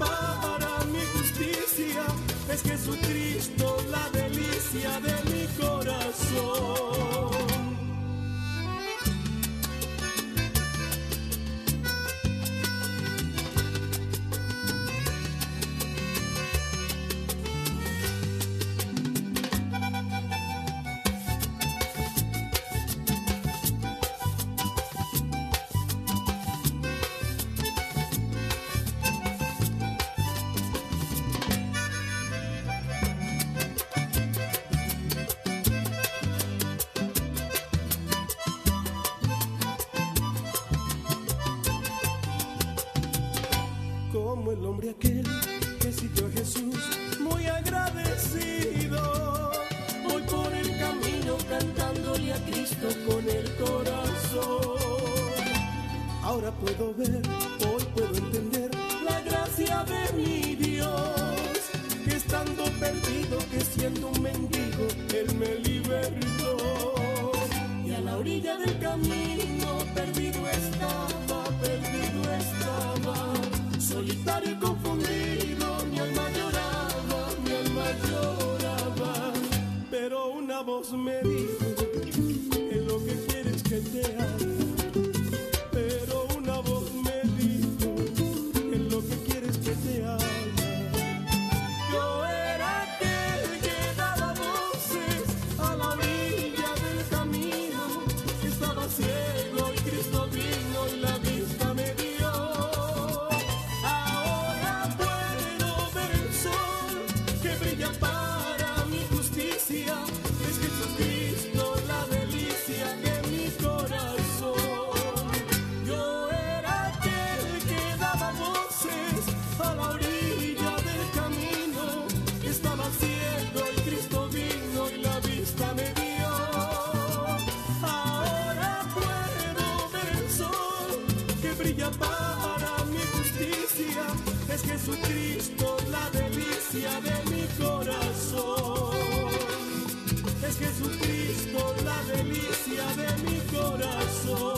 para mi justicia es Jesucristo, la delicia de mi corazón. Jesucristo la delicia de mi corazón. Es Jesucristo la delicia de mi corazón.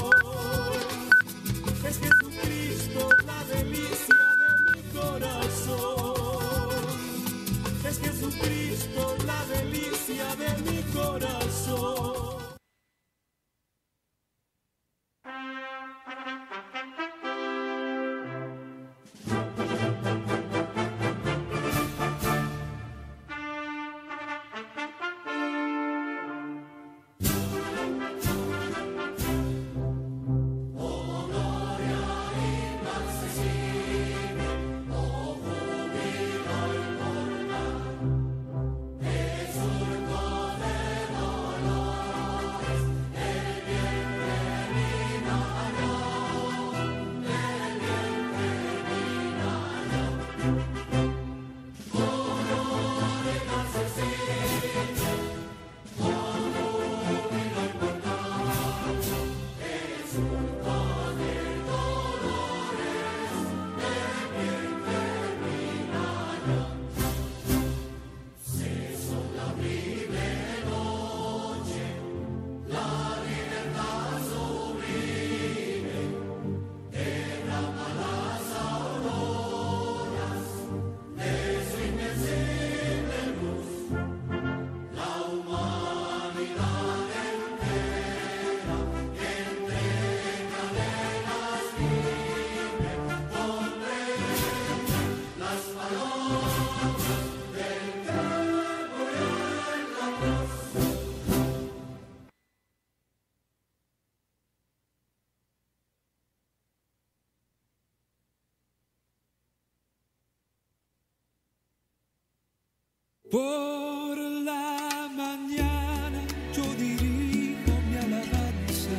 Por la mañana yo dirijo mi alabanza.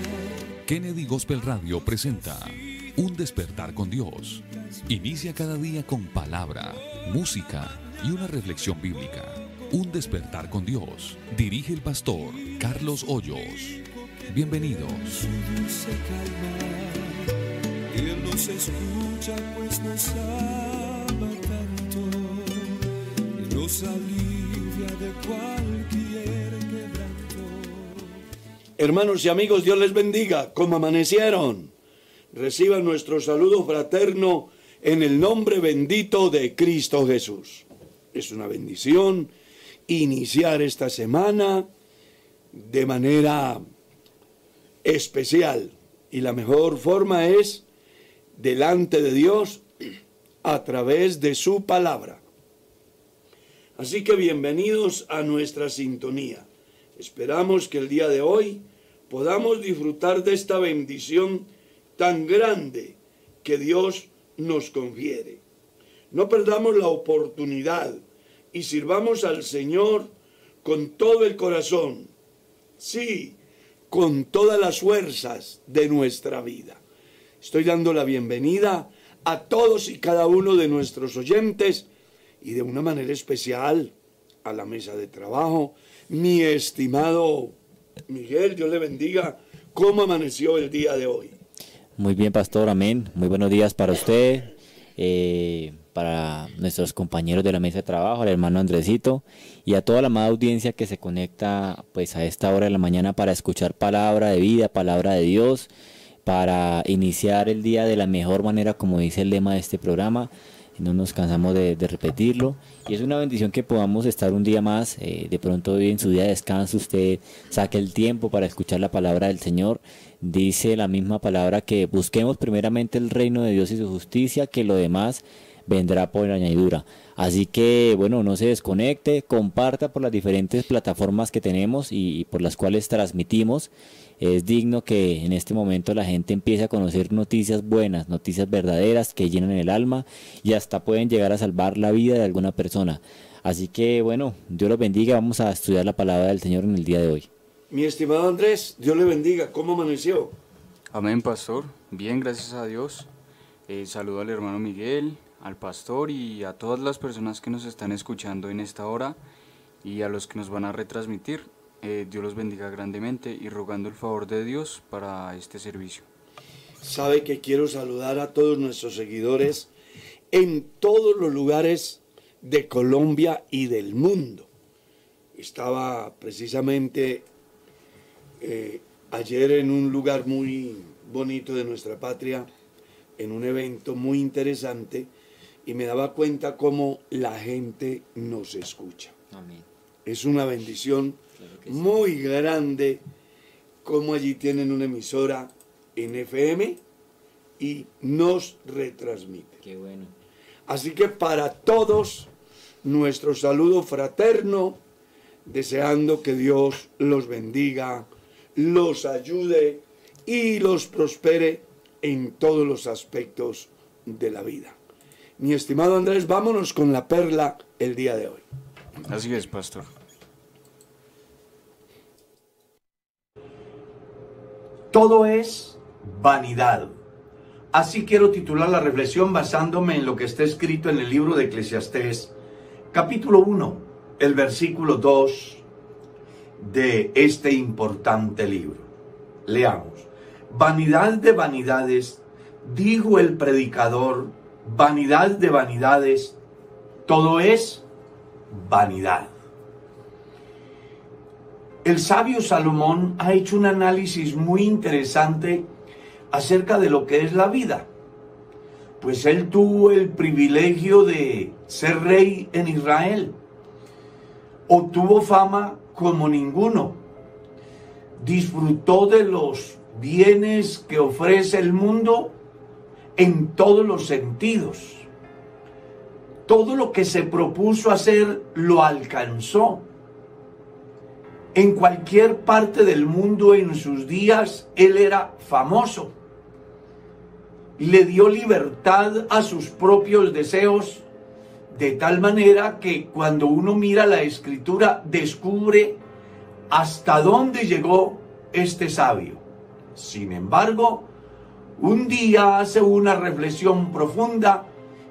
Kennedy Gospel Radio presenta Un despertar con Dios. Inicia cada día con palabra, música y una reflexión bíblica. Un despertar con Dios. Dirige el pastor Carlos Hoyos. Bienvenidos. Él nos escucha pues nos ama tanto nos Hermanos y amigos, Dios les bendiga. ¿Cómo amanecieron? Reciban nuestro saludo fraterno en el nombre bendito de Cristo Jesús. Es una bendición iniciar esta semana de manera especial. Y la mejor forma es delante de Dios a través de su palabra. Así que bienvenidos a nuestra sintonía. Esperamos que el día de hoy podamos disfrutar de esta bendición tan grande que Dios nos confiere. No perdamos la oportunidad y sirvamos al Señor con todo el corazón. Sí, con todas las fuerzas de nuestra vida. Estoy dando la bienvenida a todos y cada uno de nuestros oyentes y de una manera especial a la mesa de trabajo. Mi estimado Miguel, Dios le bendiga. ¿Cómo amaneció el día de hoy? Muy bien, pastor, amén. Muy buenos días para usted, eh, para nuestros compañeros de la mesa de trabajo, al hermano Andresito y a toda la amada audiencia que se conecta pues a esta hora de la mañana para escuchar palabra de vida, palabra de Dios, para iniciar el día de la mejor manera, como dice el lema de este programa. No nos cansamos de, repetirlo. Y es una bendición que podamos estar un día más. eh, de pronto hoy en su día de descanso usted saque el tiempo para escuchar la palabra del Señor. Dice la misma palabra que busquemos primeramente el reino de Dios y su justicia, que lo demás vendrá por añadidura. Así que, bueno, no se desconecte, comparta por las diferentes plataformas que tenemos y por las cuales transmitimos. Es digno que en este momento la gente empiece a conocer noticias buenas, noticias verdaderas que llenan el alma y hasta pueden llegar a salvar la vida de alguna persona. Así que, bueno, Dios los bendiga. Vamos a estudiar la palabra del Señor en el día de hoy. Mi estimado Andrés, Dios le bendiga. ¿Cómo amaneció? Amén, pastor. Bien, gracias a Dios. Eh, saludo al hermano Miguel, al pastor y a todas las personas que nos están escuchando en esta hora y a los que nos van a retransmitir. Eh, Dios los bendiga grandemente y rogando el favor de Dios para este servicio. Sabe que quiero saludar a todos nuestros seguidores en todos los lugares de Colombia y del mundo. Estaba precisamente eh, ayer en un lugar muy bonito de nuestra patria, en un evento muy interesante, y me daba cuenta cómo la gente nos escucha. Es una bendición muy grande como allí tienen una emisora en FM y nos retransmite. Qué bueno. Así que para todos, nuestro saludo fraterno, deseando que Dios los bendiga, los ayude y los prospere en todos los aspectos de la vida. Mi estimado Andrés, vámonos con la perla el día de hoy. Así es, pastor. Todo es vanidad. Así quiero titular la reflexión basándome en lo que está escrito en el libro de Eclesiastés, capítulo 1, el versículo 2 de este importante libro. Leamos. Vanidad de vanidades, dijo el predicador, vanidad de vanidades, todo es vanidad. El sabio Salomón ha hecho un análisis muy interesante acerca de lo que es la vida. Pues él tuvo el privilegio de ser rey en Israel. Obtuvo fama como ninguno. Disfrutó de los bienes que ofrece el mundo en todos los sentidos. Todo lo que se propuso hacer lo alcanzó en cualquier parte del mundo en sus días, él era famoso. Le dio libertad a sus propios deseos De tal manera que cuando uno mira la escritura descubre hasta dónde llegó este sabio. Sin embargo, un día hace una reflexión profunda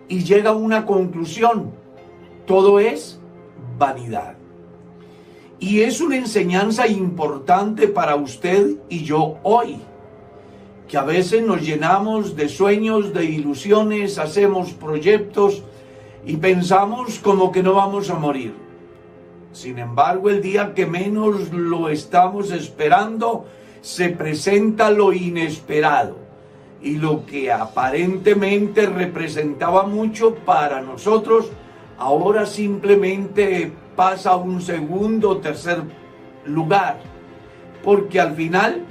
y llega a una conclusión. Todo es vanidad. Y es una enseñanza importante para usted y yo hoy, que a veces nos llenamos de sueños, de ilusiones, hacemos proyectos y pensamos como que no vamos a morir. Sin embargo, el día que menos lo estamos esperando, se presenta lo inesperado y lo que aparentemente representaba mucho para nosotros, ahora simplemente pasa un segundo o tercer lugar, porque al final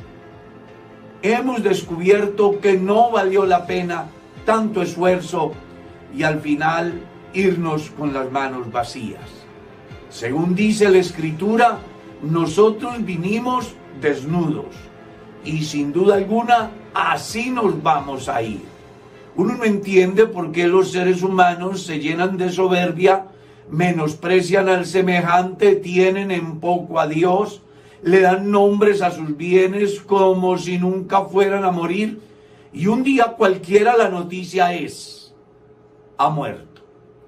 hemos descubierto que no valió la pena tanto esfuerzo y al final irnos con las manos vacías. Según dice la escritura, nosotros vinimos desnudos y sin duda alguna así nos vamos a ir. Uno no entiende por qué los seres humanos se llenan de soberbia, menosprecian al semejante, tienen en poco a Dios, le dan nombres a sus bienes como si nunca fueran a morir, y un día cualquiera la noticia es, ha muerto.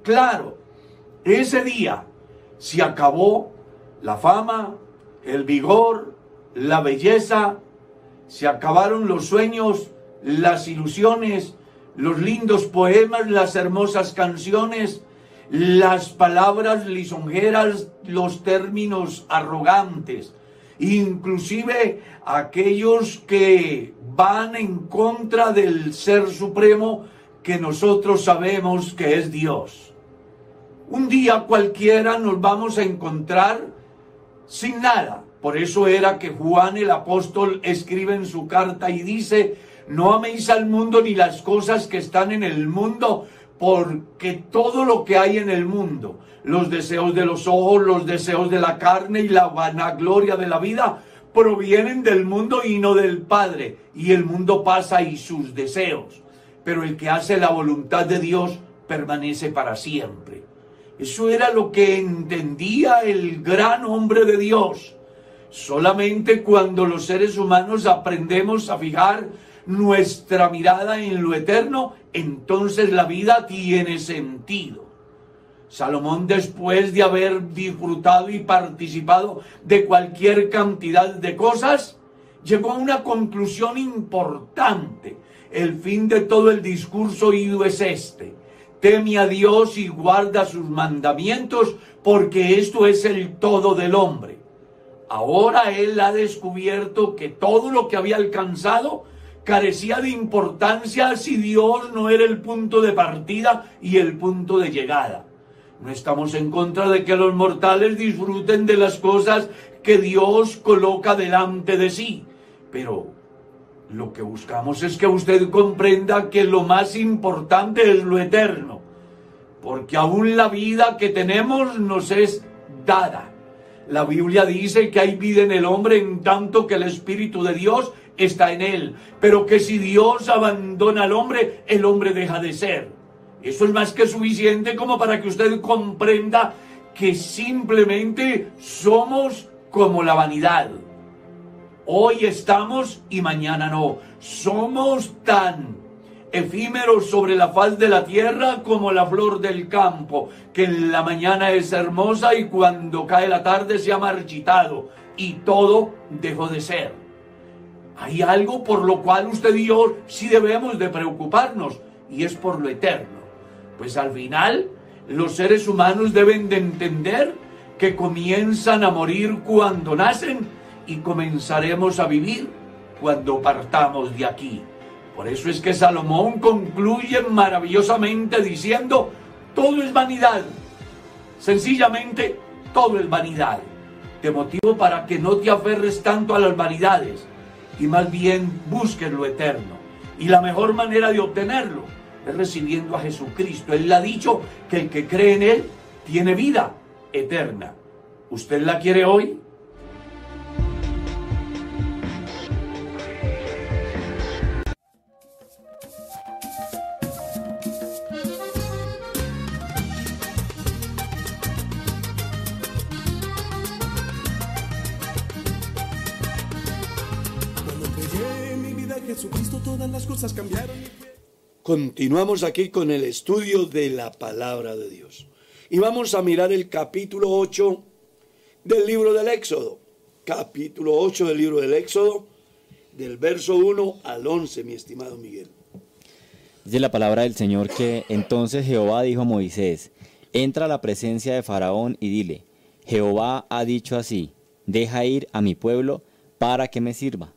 Claro, ese día se acabó la fama, el vigor, la belleza, se acabaron los sueños, las ilusiones, los lindos poemas, las hermosas canciones, las palabras lisonjeras, los términos arrogantes, inclusive aquellos que van en contra del ser supremo que nosotros sabemos que es Dios. Un día cualquiera nos vamos a encontrar sin nada. Por eso era que Juan el apóstol escribe en su carta y dice, no améis al mundo ni las cosas que están en el mundo, porque todo lo que hay en el mundo, los deseos de los ojos, los deseos de la carne y la vanagloria de la vida, provienen del mundo y no del Padre. Y el mundo pasa y sus deseos. Pero el que hace la voluntad de Dios permanece para siempre. Eso era lo que entendía el gran hombre de Dios. Solamente cuando los seres humanos aprendemos a fijar nuestra mirada en lo eterno, entonces la vida tiene sentido. Salomón, después de haber disfrutado y participado de cualquier cantidad de cosas, llegó a una conclusión importante. El fin de todo el discurso oído es este. Teme a Dios y guarda sus mandamientos, porque esto es el todo del hombre. Ahora él ha descubierto que todo lo que había alcanzado carecía de importancia si Dios no era el punto de partida y el punto de llegada. No estamos en contra de que los mortales disfruten de las cosas que Dios coloca delante de sí, pero lo que buscamos es que usted comprenda que lo más importante es lo eterno, porque aún la vida que tenemos nos es dada. La Biblia dice que hay vida en el hombre en tanto que el Espíritu de Dios está en él, pero que si Dios abandona al hombre, el hombre deja de ser. Eso es más que suficiente como para que usted comprenda que simplemente somos como la vanidad. Hoy estamos y mañana no. Somos tan efímeros sobre la faz de la tierra como la flor del campo, que en la mañana es hermosa y cuando cae la tarde se ha marchitado y todo dejó de ser. Hay algo por lo cual usted y yo sí debemos de preocuparnos y es por lo eterno. Pues al final los seres humanos deben de entender que comienzan a morir cuando nacen y comenzaremos a vivir cuando partamos de aquí. Por eso es que Salomón concluye maravillosamente diciendo, todo es vanidad. Sencillamente, todo es vanidad. Te motivo para que no te aferres tanto a las vanidades y más bien busques lo eterno. Y la mejor manera de obtenerlo es recibiendo a Jesucristo. Él ha dicho que el que cree en Él tiene vida eterna. ¿Usted la quiere hoy? Todas las cosas cambiaron. Continuamos aquí con el estudio de la palabra de Dios. Y vamos a mirar el capítulo 8 del libro del Éxodo. Capítulo 8 del libro del Éxodo, del verso 1 al 11, mi estimado Miguel. Dice la palabra del Señor que entonces Jehová dijo a Moisés, entra a la presencia de Faraón y dile, Jehová ha dicho así, deja ir a mi pueblo para que me sirva.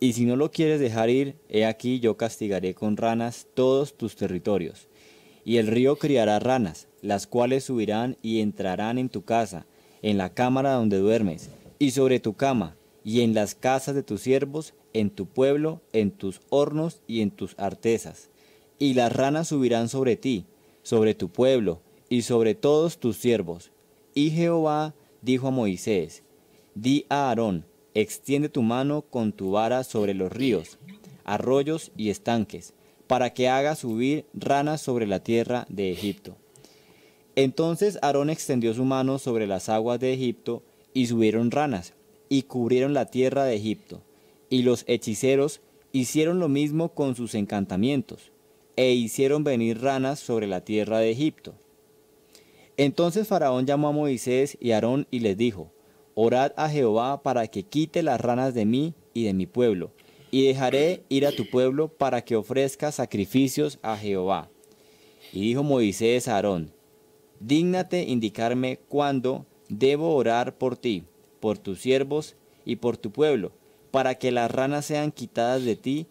Y si no lo quieres dejar ir, he aquí yo castigaré con ranas todos tus territorios. Y el río criará ranas, las cuales subirán y entrarán en tu casa, en la cámara donde duermes, y sobre tu cama, y en las casas de tus siervos, en tu pueblo, en tus hornos y en tus artesas. Y las ranas subirán sobre ti, sobre tu pueblo, y sobre todos tus siervos. Y Jehová dijo a Moisés, Di a Aarón, extiende tu mano con tu vara sobre los ríos, arroyos y estanques, para que haga subir ranas sobre la tierra de Egipto. Entonces Aarón extendió su mano sobre las aguas de Egipto, y subieron ranas, y cubrieron la tierra de Egipto. Y los hechiceros hicieron lo mismo con sus encantamientos, e hicieron venir ranas sobre la tierra de Egipto. Entonces Faraón llamó a Moisés y Aarón y les dijo, Orad a Jehová para que quite las ranas de mí y de mi pueblo, y dejaré ir a tu pueblo para que ofrezca sacrificios a Jehová. Y dijo Moisés a Aarón, Dígnate indicarme cuándo debo orar por ti, por tus siervos y por tu pueblo, para que las ranas sean quitadas de ti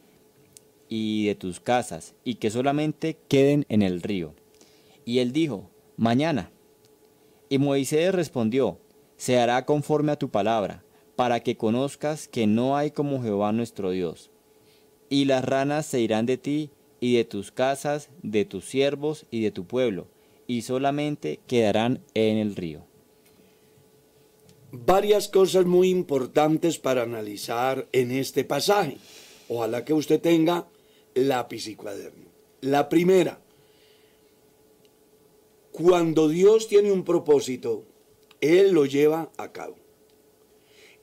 y de tus casas, y que solamente queden en el río. Y él dijo, Mañana. Y Moisés respondió, Se hará conforme a tu palabra, para que conozcas que no hay como Jehová nuestro Dios. Y las ranas se irán de ti y de tus casas, de tus siervos y de tu pueblo, y solamente quedarán en el río. Varias cosas muy importantes para analizar en este pasaje. Ojalá que usted tenga lápiz y cuaderno. La primera, cuando Dios tiene un propósito, Él lo lleva a cabo.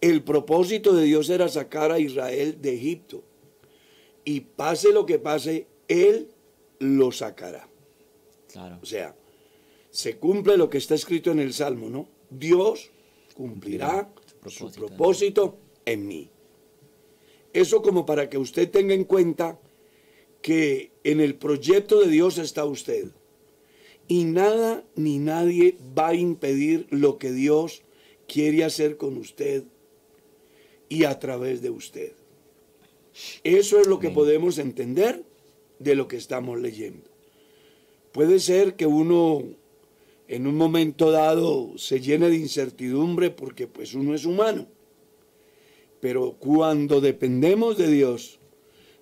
El propósito de Dios era sacar a Israel de Egipto. Y pase lo que pase, Él lo sacará. Claro. O sea, se cumple lo que está escrito en el Salmo, ¿no? Dios cumplirá su propósito en mí. Eso como para que usted tenga en cuenta que en el proyecto de Dios está usted. Y nada ni nadie va a impedir lo que Dios quiere hacer con usted y a través de usted. Eso es lo que podemos entender de lo que estamos leyendo. Puede ser que uno en un momento dado se llene de incertidumbre porque pues uno es humano. Pero cuando dependemos de Dios,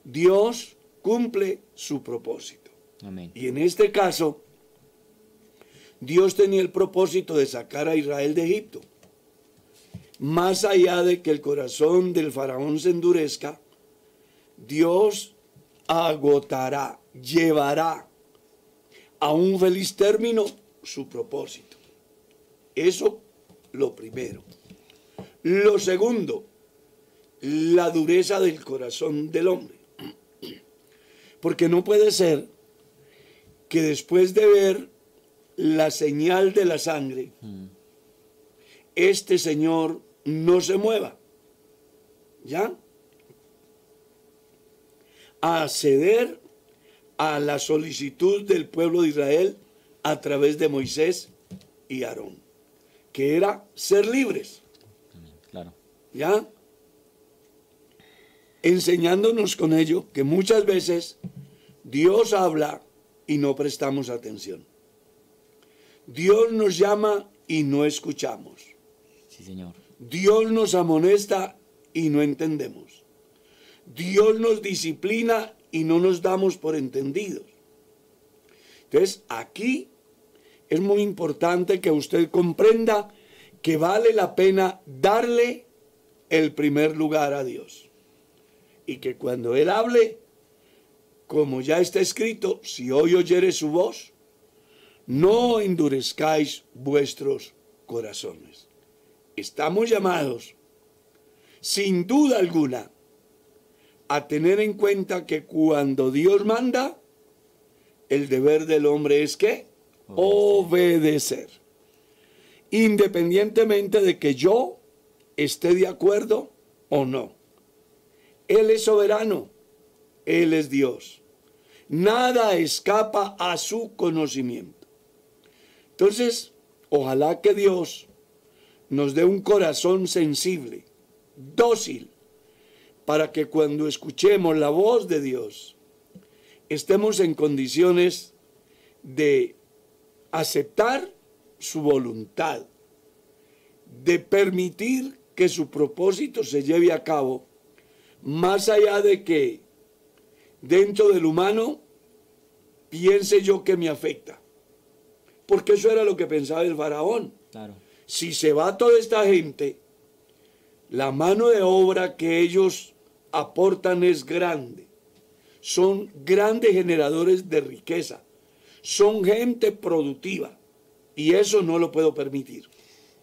Dios cumple su propósito. Amén. Y en este caso, Dios tenía el propósito de sacar a Israel de Egipto. Más allá de que el corazón del faraón se endurezca, Dios agotará, llevará a un feliz término su propósito. Eso lo primero. Lo segundo, la dureza del corazón del hombre. Porque no puede ser que después de ver la señal de la sangre, este Señor no se mueva. ¿Ya? A ceder a la solicitud del pueblo de Israel a través de Moisés y Aarón, que era ser libres. Claro. ¿Ya? Enseñándonos con ello que muchas veces Dios habla y no prestamos atención. Dios nos llama y no escuchamos. Sí, Señor. Dios nos amonesta y no entendemos. Dios nos disciplina y no nos damos por entendidos. Entonces, aquí es muy importante que usted comprenda que vale la pena darle el primer lugar a Dios. Y que cuando Él hable, como ya está escrito, si hoy oyere su voz, no endurezcáis vuestros corazones. Estamos llamados, sin duda alguna, a tener en cuenta que cuando Dios manda, el deber del hombre es que obedecer. Independientemente de que yo esté de acuerdo o no. Él es soberano, Él es Dios. Nada escapa a su conocimiento. Entonces, ojalá que Dios nos dé un corazón sensible, dócil, para que cuando escuchemos la voz de Dios, estemos en condiciones de aceptar su voluntad, de permitir que su propósito se lleve a cabo, más allá de que dentro del humano piense yo que me afecta. Porque eso era lo que pensaba el faraón. Claro. Si se va toda esta gente, la mano de obra que ellos aportan es grande. Son grandes generadores de riqueza. Son gente productiva. Y eso no lo puedo permitir.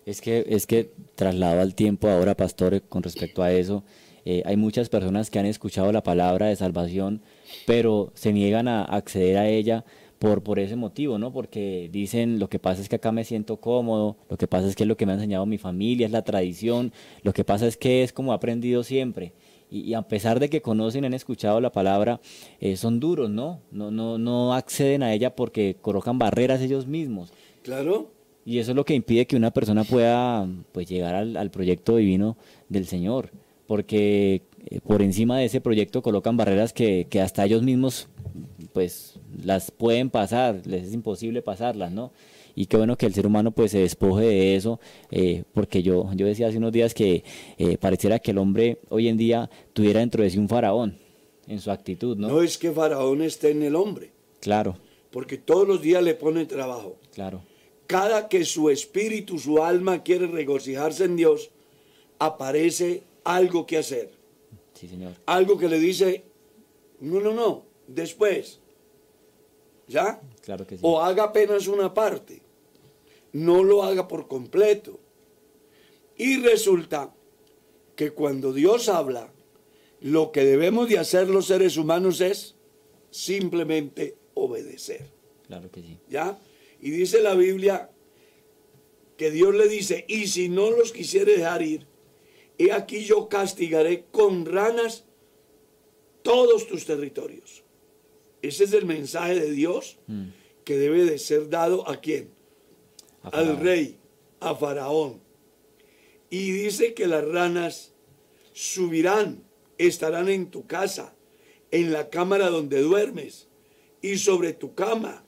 Es que, es que trasladado al tiempo ahora, pastor, con respecto a eso, eh, hay muchas personas que han escuchado la palabra de salvación, pero se niegan a acceder a ella por, por ese motivo, ¿no? Porque dicen, lo que pasa es que acá me siento cómodo, lo que pasa es que es lo que me ha enseñado mi familia, es la tradición, lo que pasa es que es como he aprendido siempre. Y, a pesar de que conocen, han escuchado la palabra, eh, son duros, ¿no? No, no, no acceden a ella porque colocan barreras ellos mismos. Claro. Y eso es lo que impide que una persona pueda pues, llegar al, al proyecto divino del Señor, porque eh, por encima de ese proyecto colocan barreras que, que, hasta ellos mismos pues las pueden pasar, les es imposible pasarlas, ¿no? Y qué bueno que el ser humano pues se despoje de eso, eh, porque yo, yo decía hace unos días que eh, pareciera que el hombre hoy en día tuviera dentro de sí un faraón en su actitud, ¿no? No es que faraón esté en el hombre. Claro. Porque todos los días le pone trabajo. Claro cada que su espíritu, su alma quiere regocijarse en Dios, aparece algo que hacer. Sí, señor. Algo que le dice, no, no, no, después. ¿Ya? Claro que sí. O haga apenas una parte. No lo haga por completo. Y resulta que cuando Dios habla, lo que debemos de hacer los seres humanos es simplemente obedecer. Claro que sí. ¿Ya? Y dice la Biblia que Dios le dice, y si no los quisiere dejar ir, he aquí yo castigaré con ranas todos tus territorios. Ese es el mensaje de Dios mm. que debe de ser dado a quién? Al rey, a Faraón. Y dice que las ranas subirán, estarán en tu casa, en la cámara donde duermes y sobre tu cama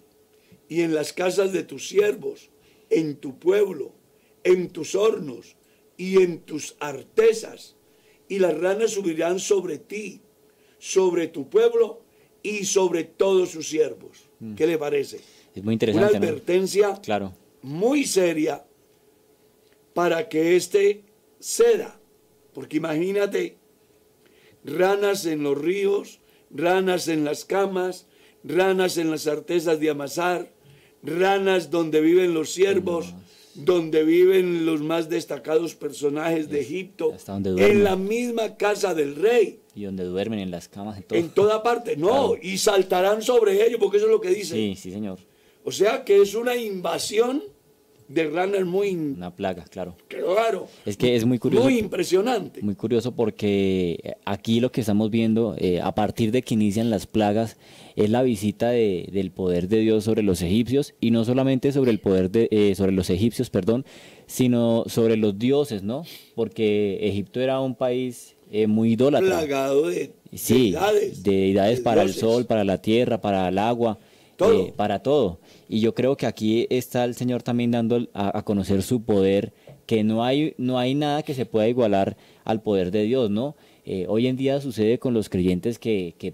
y en las casas de tus siervos, en tu pueblo, en tus hornos y en tus artesas, y las ranas subirán sobre ti, sobre tu pueblo y sobre todos sus siervos. Mm. ¿Qué le parece? Es muy interesante. Una advertencia claro. muy seria para que éste ceda. Porque imagínate, ranas en los ríos, ranas en las camas, ranas en las artesas de amasar, ranas donde viven los siervos, donde viven los más destacados personajes de Egipto, en la misma casa del rey. Y donde duermen en las camas. En, todo. en toda parte, no, y saltarán sobre ellos, porque eso es lo que dice. Sí, sí, señor. O sea que es una invasión de ranas muy... Una plaga, claro. Claro. Es que es muy curioso. Muy impresionante. Muy curioso porque aquí lo que estamos viendo, eh, a partir de que inician las plagas, es la visita de, del poder de Dios sobre los egipcios y no solamente sobre el poder de, eh, sobre los egipcios, perdón, sino sobre los dioses, ¿no? Porque Egipto era un país eh, muy idólatra. Plagado de sí, deidades. De deidades para el sol, para la tierra, para el agua, eh, para todo. Y yo creo que aquí está el Señor también dando a, conocer su poder, que no hay, no hay nada que se pueda igualar al poder de Dios, ¿no? hoy en día sucede con los creyentes que, que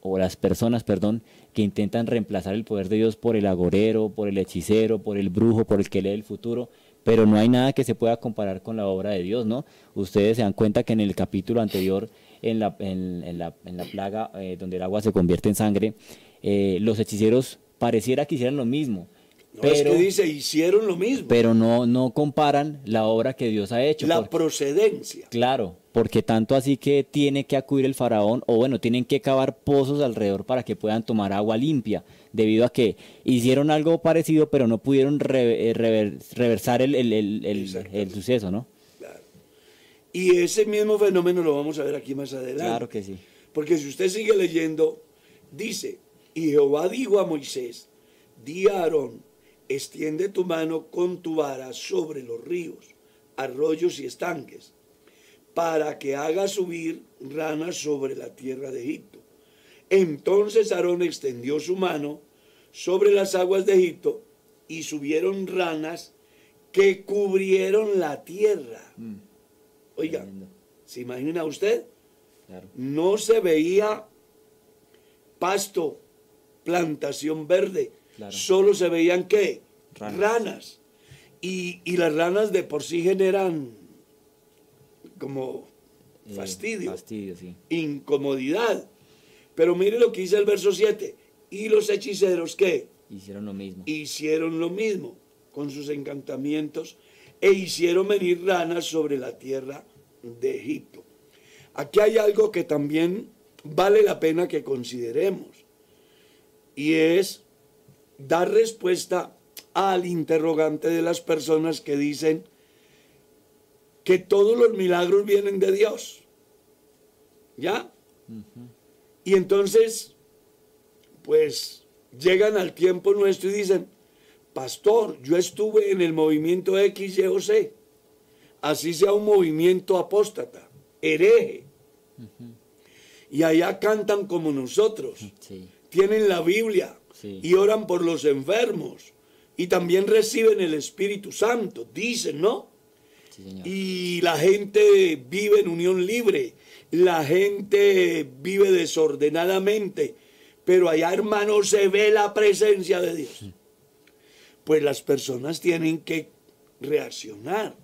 o las personas, perdón, que intentan reemplazar el poder de Dios por el agorero, por el hechicero, por el brujo, por el que lee el futuro, pero no hay nada que se pueda comparar con la obra de Dios, ¿no? Ustedes se dan cuenta que en el capítulo anterior, en la, en, la, en la plaga eh, donde el agua se convierte en sangre, eh, los hechiceros pareciera que hicieran lo mismo, No, es que dice, hicieron lo mismo. Pero no, no comparan la obra que Dios ha hecho. la porque- procedencia. Claro, porque tanto así que tiene que acudir el faraón, o bueno, tienen que cavar pozos alrededor para que puedan tomar agua limpia, debido a que hicieron algo parecido, pero no pudieron eh, rever- reversar el, el suceso, ¿no? Claro. Y ese mismo fenómeno lo vamos a ver aquí más adelante. Claro que sí. Porque si usted sigue leyendo, dice, y Jehová dijo a Moisés, di a Aarón, extiende tu mano con tu vara sobre los ríos, arroyos y estanques, para que haga subir ranas sobre la tierra de Egipto. Entonces Aarón extendió su mano sobre las aguas de Egipto y subieron ranas que cubrieron la tierra. Oiga, Tremendo. ¿se imagina usted? Claro. no se veía pasto, plantación verde, Claro. solo se veían qué? Ranas. Ranas. Y, y las ranas de por sí generan como Eh, fastidio, fastidio, sí. incomodidad. Pero mire lo que dice el verso 7. Y los hechiceros, ¿qué? Hicieron lo mismo. hicieron lo mismo con sus encantamientos e hicieron venir ranas sobre la tierra de Egipto. Aquí hay algo que también vale la pena que consideremos y es dar respuesta al interrogante de las personas que dicen que todos los milagros vienen de Dios. ¿Ya? Y entonces, pues llegan al tiempo nuestro y dicen, pastor, yo estuve en el movimiento X, Y o Z, así sea un movimiento apóstata, hereje. Y allá cantan como nosotros, Sí. Tienen la Biblia Sí. y oran por los enfermos y también reciben el Espíritu Santo, dicen, ¿no? Sí, señor. Y la gente vive en unión libre, la gente vive desordenadamente, pero allá, hermano, se ve la presencia de Dios. Pues las personas tienen que reaccionar.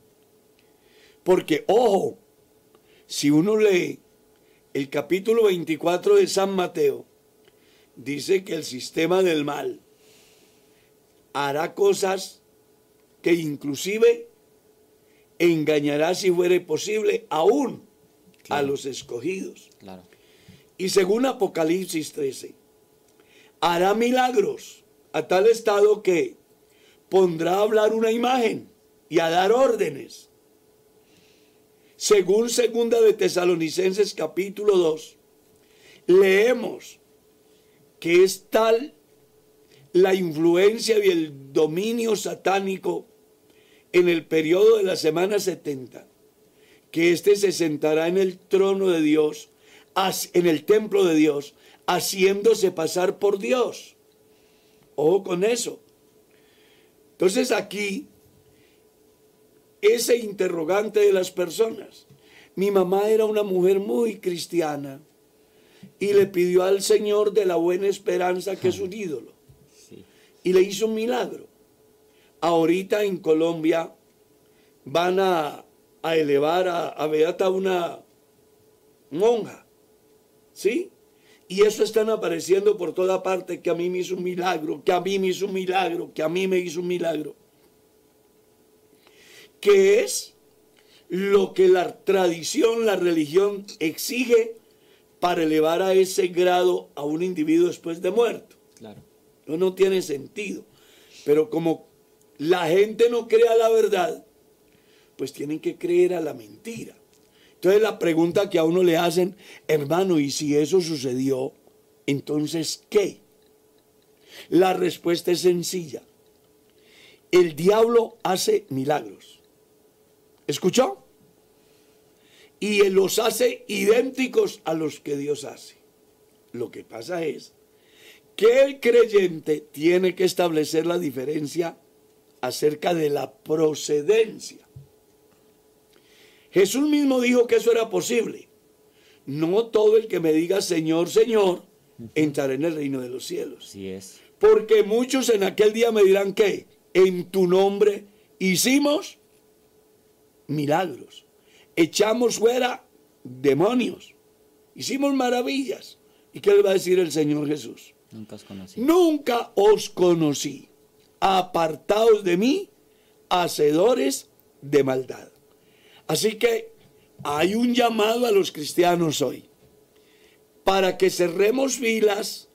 Porque, ojo, si uno lee el capítulo 24 de San Mateo, dice que el sistema del mal hará cosas que inclusive engañará si fuere posible aún a los escogidos. Claro. Y según Apocalipsis 13, hará milagros a tal estado que pondrá a hablar una imagen y a dar órdenes. Según segunda de Tesalonicenses capítulo 2, leemos que es tal la influencia y el dominio satánico en el periodo de la semana 70, que éste se sentará en el trono de Dios, en el templo de Dios, haciéndose pasar por Dios. Ojo con eso. Entonces aquí, ese interrogante de las personas. Mi mamá era una mujer muy cristiana y le pidió al Señor de la buena esperanza que es un ídolo Sí. y le hizo un milagro. Ahorita en Colombia van a, a elevar a, a Beata una monja, ¿sí? Y eso están apareciendo por toda parte, que a mí me hizo un milagro, que a mí me hizo un milagro, que a mí me hizo un milagro. Que es lo que la tradición, la religión exige para elevar a ese grado a un individuo después de muerto. Claro. No, no tiene sentido. Pero como la gente no cree a la verdad, pues tienen que creer a la mentira. Entonces la pregunta que a uno le hacen, hermano, ¿y si eso sucedió? Entonces, ¿qué? La respuesta es sencilla. El diablo hace milagros. ¿Escuchó? Y él los hace idénticos a los que Dios hace. Lo que pasa es que el creyente tiene que establecer la diferencia acerca de la procedencia. Jesús mismo dijo que eso era posible. No todo el que me diga Señor, Señor, entrará en el reino de los cielos. Es. Porque muchos en aquel día me dirán que en tu nombre hicimos milagros, echamos fuera demonios, hicimos maravillas. ¿Y qué le va a decir el Señor Jesús? Nunca os conocí. Nunca os conocí. apartados de mí, hacedores de maldad. Así que hay un llamado a los cristianos hoy para que cerremos filas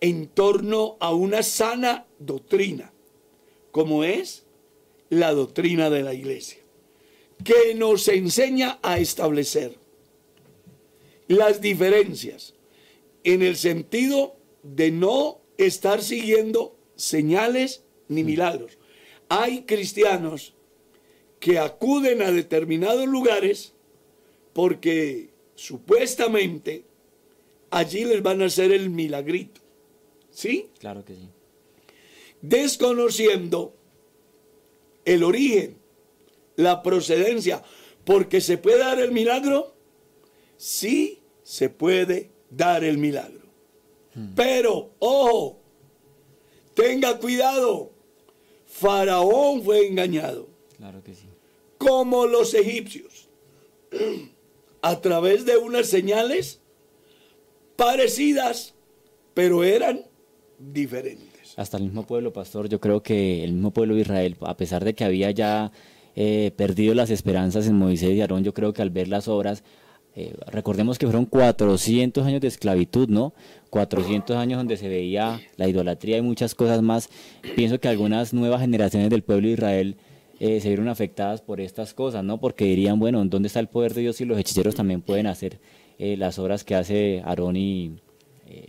en torno a una sana doctrina, como es la doctrina de la iglesia, que nos enseña a establecer las diferencias en el sentido de no estar siguiendo señales ni milagros. Hay cristianos que acuden a determinados lugares porque supuestamente allí les van a hacer el milagrito. ¿Sí? Claro que sí. Desconociendo el origen, la procedencia, porque se puede dar el milagro, sí se puede dar el milagro. Pero, ojo, tenga cuidado, Faraón fue engañado. Claro que sí. Como los egipcios, a través de unas señales parecidas, pero eran diferentes. Hasta el mismo pueblo, pastor, yo creo que el mismo pueblo de Israel, a pesar de que había ya eh, perdido las esperanzas en Moisés y Aarón, yo creo que al ver las obras, eh, recordemos que fueron 400 años de esclavitud, ¿no? 400 años donde se veía la idolatría y muchas cosas más. Pienso que algunas nuevas generaciones del pueblo de Israel eh, se vieron afectadas por estas cosas, ¿no? Porque dirían, bueno, ¿dónde está el poder de Dios si los hechiceros también pueden hacer las obras que hace Aarón y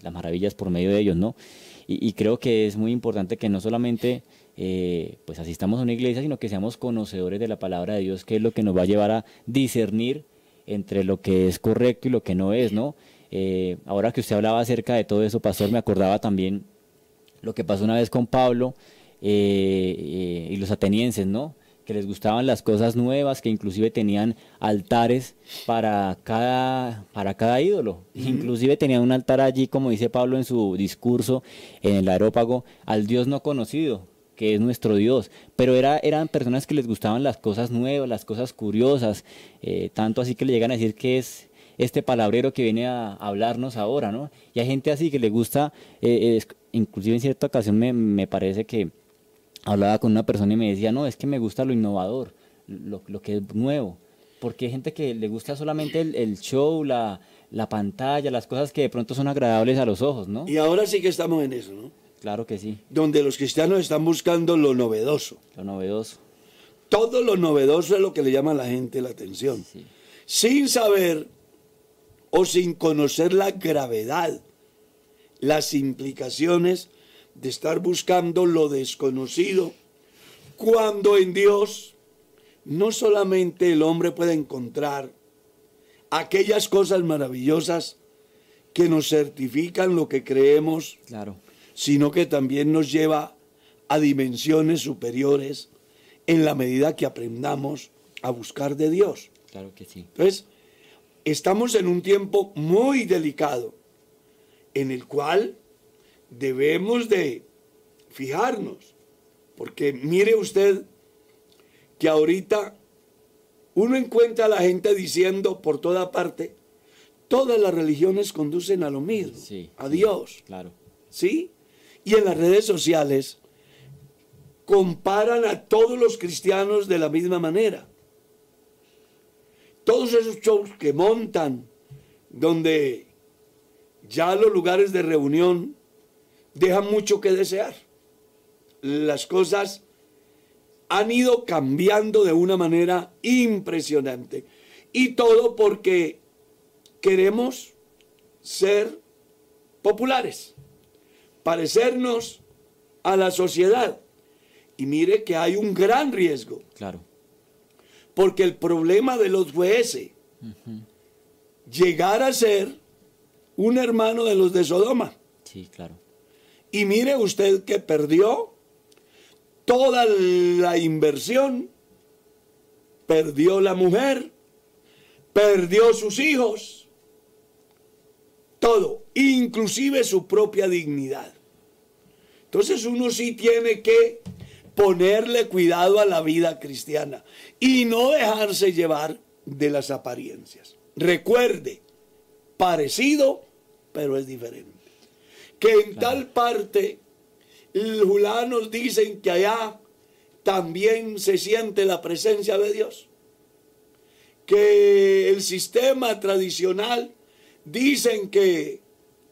las maravillas por medio de ellos, ¿no? Y, creo que es muy importante que no solamente pues asistamos a una iglesia, sino que seamos conocedores de la palabra de Dios, que es lo que nos va a llevar a discernir entre lo que es correcto y lo que no es, ¿no? Eh, ahora que usted hablaba acerca de todo eso, pastor, me acordaba también lo que pasó una vez con Pablo eh, eh, y los atenienses, ¿no? Que les gustaban las cosas nuevas, que inclusive tenían altares para cada, para cada ídolo. Inclusive tenían un altar allí, como dice Pablo en su discurso en el aerópago, al Dios no conocido que es nuestro Dios. Pero era, eran personas que les gustaban las cosas nuevas, las cosas curiosas, eh, tanto así que le llegan a decir que es este palabrero que viene a hablarnos ahora, ¿no? Y hay gente así que le gusta, eh, inclusive en cierta ocasión me, me, parece que hablaba con una persona y me decía, no, es que me gusta lo innovador, lo, lo que es nuevo. Porque hay gente que le gusta solamente el, el show, la, la pantalla, las cosas que de pronto son agradables a los ojos, ¿no? Y ahora sí que estamos en eso, ¿no? Claro que sí. Donde los cristianos están buscando lo novedoso. Lo novedoso. Todo lo novedoso es lo que le llama a la gente la atención. Sin saber o sin conocer la gravedad, las implicaciones de estar buscando lo desconocido, cuando en Dios no solamente el hombre puede encontrar aquellas cosas maravillosas que nos certifican lo que creemos, claro sino que también nos lleva a dimensiones superiores en la medida que aprendamos a buscar de Dios. Claro que sí. Entonces, estamos en un tiempo muy delicado en el cual debemos de fijarnos, porque mire usted que ahorita uno encuentra a la gente diciendo por toda parte, todas las religiones conducen a lo mismo, a Dios. Claro. ¿Sí? Y en las redes sociales comparan a todos los cristianos de la misma manera. Todos esos shows que montan, donde ya los lugares de reunión dejan mucho que desear. Las cosas han ido cambiando de una manera impresionante. Y todo porque queremos ser populares parecernos a la sociedad. Y mire que hay un gran riesgo. Claro. Porque el problema de los fue ese. Llegar a ser un hermano de los de Sodoma. Sí, claro. Y mire usted que perdió toda la inversión, perdió la mujer, perdió sus hijos, todo, inclusive su propia dignidad. Entonces uno sí tiene que ponerle cuidado a la vida cristiana y no dejarse llevar de las apariencias. Recuerde, parecido, pero es diferente. Que en tal parte Los julanos dicen que allá también se siente la presencia de Dios. Que el sistema tradicional dicen que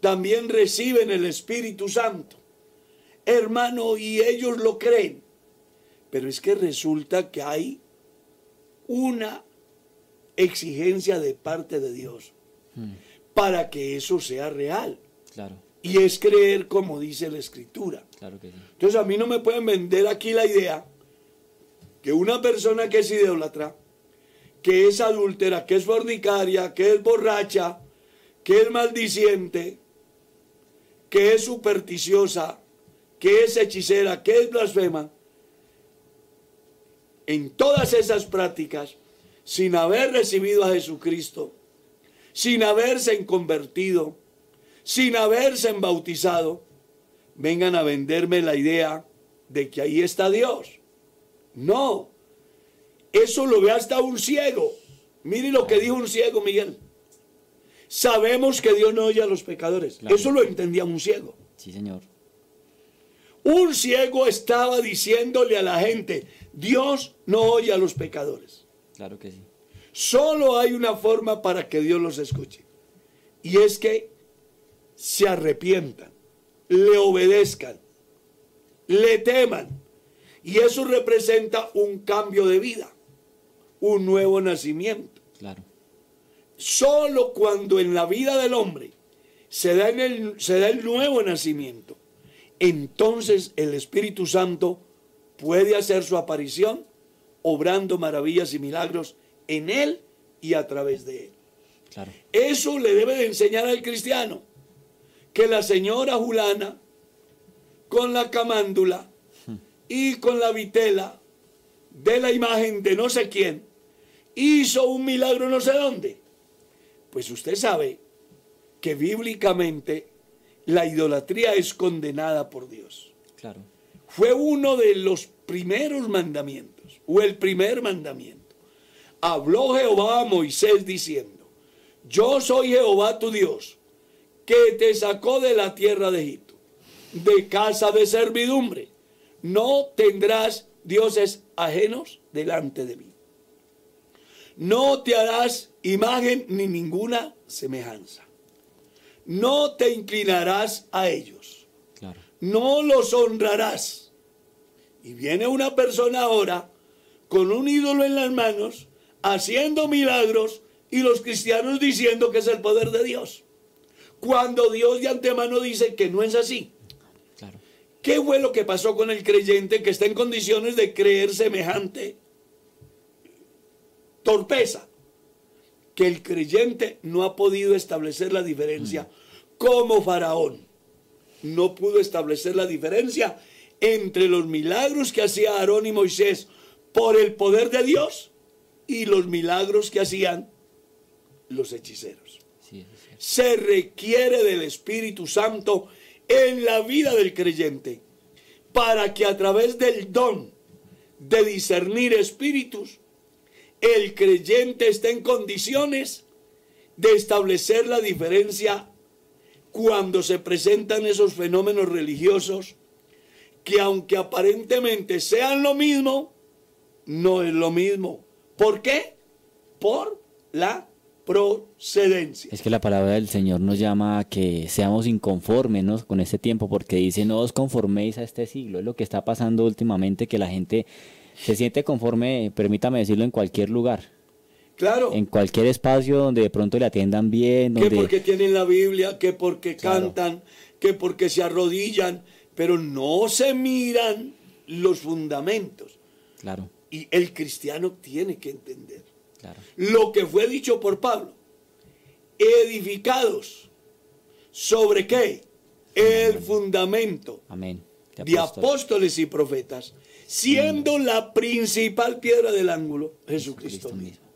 también reciben el Espíritu Santo. Hermano, y ellos lo creen. Pero es que resulta que hay una exigencia de parte de Dios para que eso sea real. Claro, Y es creer como dice la Escritura. claro que sí. Entonces a mí no me pueden vender aquí la idea que una persona que es idólatra, que es adúltera, que es fornicaria, que es borracha, que es maldiciente, que es supersticiosa, que es hechicera, que es blasfema, en todas esas prácticas, sin haber recibido a Jesucristo, sin haberse convertido, sin haberse bautizado, vengan a venderme la idea de que ahí está Dios. No, eso lo ve hasta un ciego. Mire lo que dijo un ciego, Miguel. Sabemos que Dios no oye a los pecadores. Claro. Eso lo entendía un ciego. Sí, señor. Un ciego estaba diciéndole a la gente, Dios no oye a los pecadores. Claro que sí. Solo hay una forma para que Dios los escuche. Y es que se arrepientan, le obedezcan, le teman. Y eso representa un cambio de vida, un nuevo nacimiento. Claro. Solo cuando en la vida del hombre se da, en el, se da el nuevo nacimiento, entonces el Espíritu Santo puede hacer su aparición, obrando maravillas y milagros en él y a través de él. Claro. Eso le debe de enseñar al cristiano, que la señora Julana, con la camándula y con la vitela de la imagen de no sé quién, hizo un milagro no sé dónde. Pues usted sabe que bíblicamente la idolatría es condenada por Dios. Claro. Fue uno de los primeros mandamientos, o el primer mandamiento. Habló Jehová a Moisés diciendo, yo soy Jehová tu Dios, que te sacó de la tierra de Egipto, de casa de servidumbre. No tendrás dioses ajenos delante de mí. No te harás imagen ni ninguna semejanza. No te inclinarás a ellos Claro. no los honrarás. Y viene una persona ahora con un ídolo en las manos, haciendo milagros, y los cristianos diciendo que es el poder de Dios. Cuando Dios de antemano dice que no es así. Claro. ¿Qué fue lo que pasó con el creyente que está en condiciones de creer semejante torpeza? Que el creyente no ha podido establecer la diferencia como faraón. No pudo establecer la diferencia entre los milagros que hacía Aarón y Moisés por el poder de Dios y los milagros que hacían los hechiceros Sí, se requiere del Espíritu Santo en la vida del creyente para que a través del don de discernir espíritus, el creyente esté en condiciones de establecer la diferencia cuando se presentan esos fenómenos religiosos que aunque aparentemente sean lo mismo, no es lo mismo. ¿Por qué? Por la procedencia. Es que la palabra del Señor nos llama a que seamos inconformes ¿no? con este tiempo, porque dice no os conforméis a este siglo. Es lo que está pasando últimamente, que la gente se siente conforme, permítame decirlo, en cualquier lugar, Claro. en cualquier espacio donde de pronto le atiendan bien, que donde porque tienen la Biblia, que porque Claro. cantan, que porque se arrodillan, pero no se miran los fundamentos. claro, Y el cristiano tiene que entender claro, lo que fue dicho por Pablo. Edificados. ¿Sobre qué? El fundamento amén. De de apóstol. apóstoles y profetas, siendo la principal piedra del ángulo Jesucristo Cristo mismo.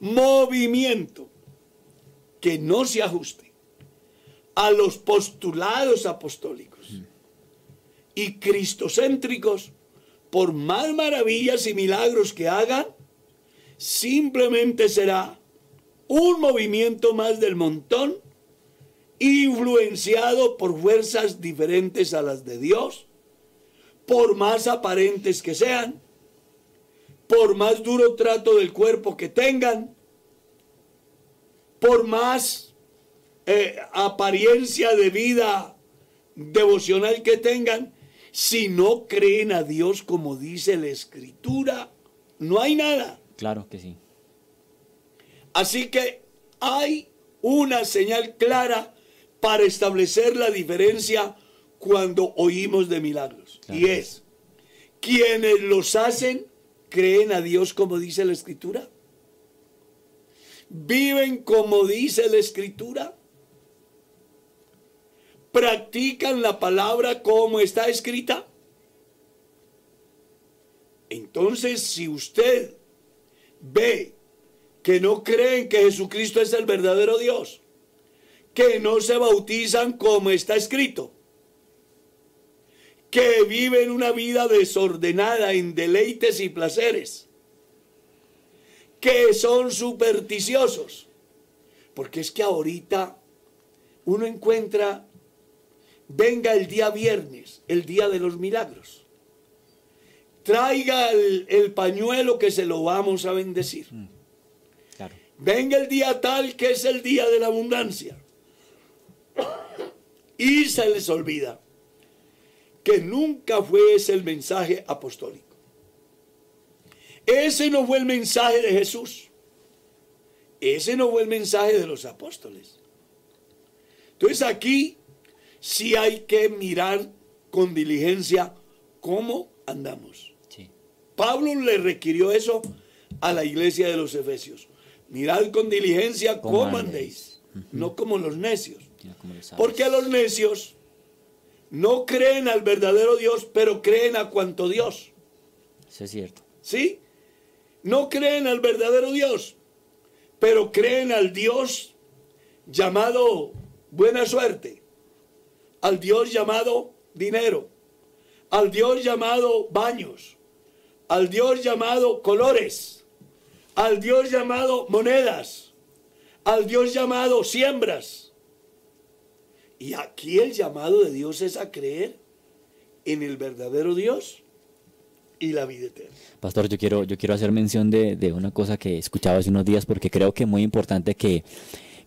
mismo. Movimiento que no se ajuste a los postulados apostólicos y cristocéntricos, por más maravillas y milagros que hagan, simplemente será un movimiento más del montón influenciado por fuerzas diferentes a las de Dios por más aparentes que sean, por más duro trato del cuerpo que tengan, por más eh, apariencia de vida devocional que tengan, si no creen a Dios como dice la Escritura, no hay nada. Claro que sí. Así que hay una señal clara para establecer la diferencia cuando oímos de milagros. Y es, quienes los hacen creen a Dios como dice la Escritura. Viven como dice la Escritura. Practican la palabra como está escrita. Entonces, si usted ve que no creen que Jesucristo es el verdadero Dios, que no se bautizan como está escrito, que viven una vida desordenada en deleites y placeres, que son supersticiosos, porque es que ahorita uno encuentra, venga el día viernes, el día de los milagros, traiga el, pañuelo que se lo vamos a bendecir. Mm, venga el día tal que es el día de la abundancia. Y se les olvida que nunca fue ese el mensaje apostólico. Ese no fue el mensaje de Jesús. Ese no fue el mensaje de los apóstoles. Entonces aquí sí hay que mirar con diligencia cómo andamos. Pablo le requirió eso a la iglesia de los Efesios. Mirad con diligencia cómo, andéis, no como los necios. Porque a los necios no creen al verdadero Dios, pero creen a cuanto Dios. Eso es cierto. ¿Sí? No creen al verdadero Dios, pero creen al Dios llamado buena suerte, al Dios llamado dinero, al Dios llamado baños, al Dios llamado colores, al Dios llamado monedas, al Dios llamado siembras y aquí el llamado de Dios es a creer en el verdadero Dios y la vida eterna. Pastor, yo quiero, yo quiero hacer mención de, de una cosa que escuchaba hace unos días porque creo que es muy importante que,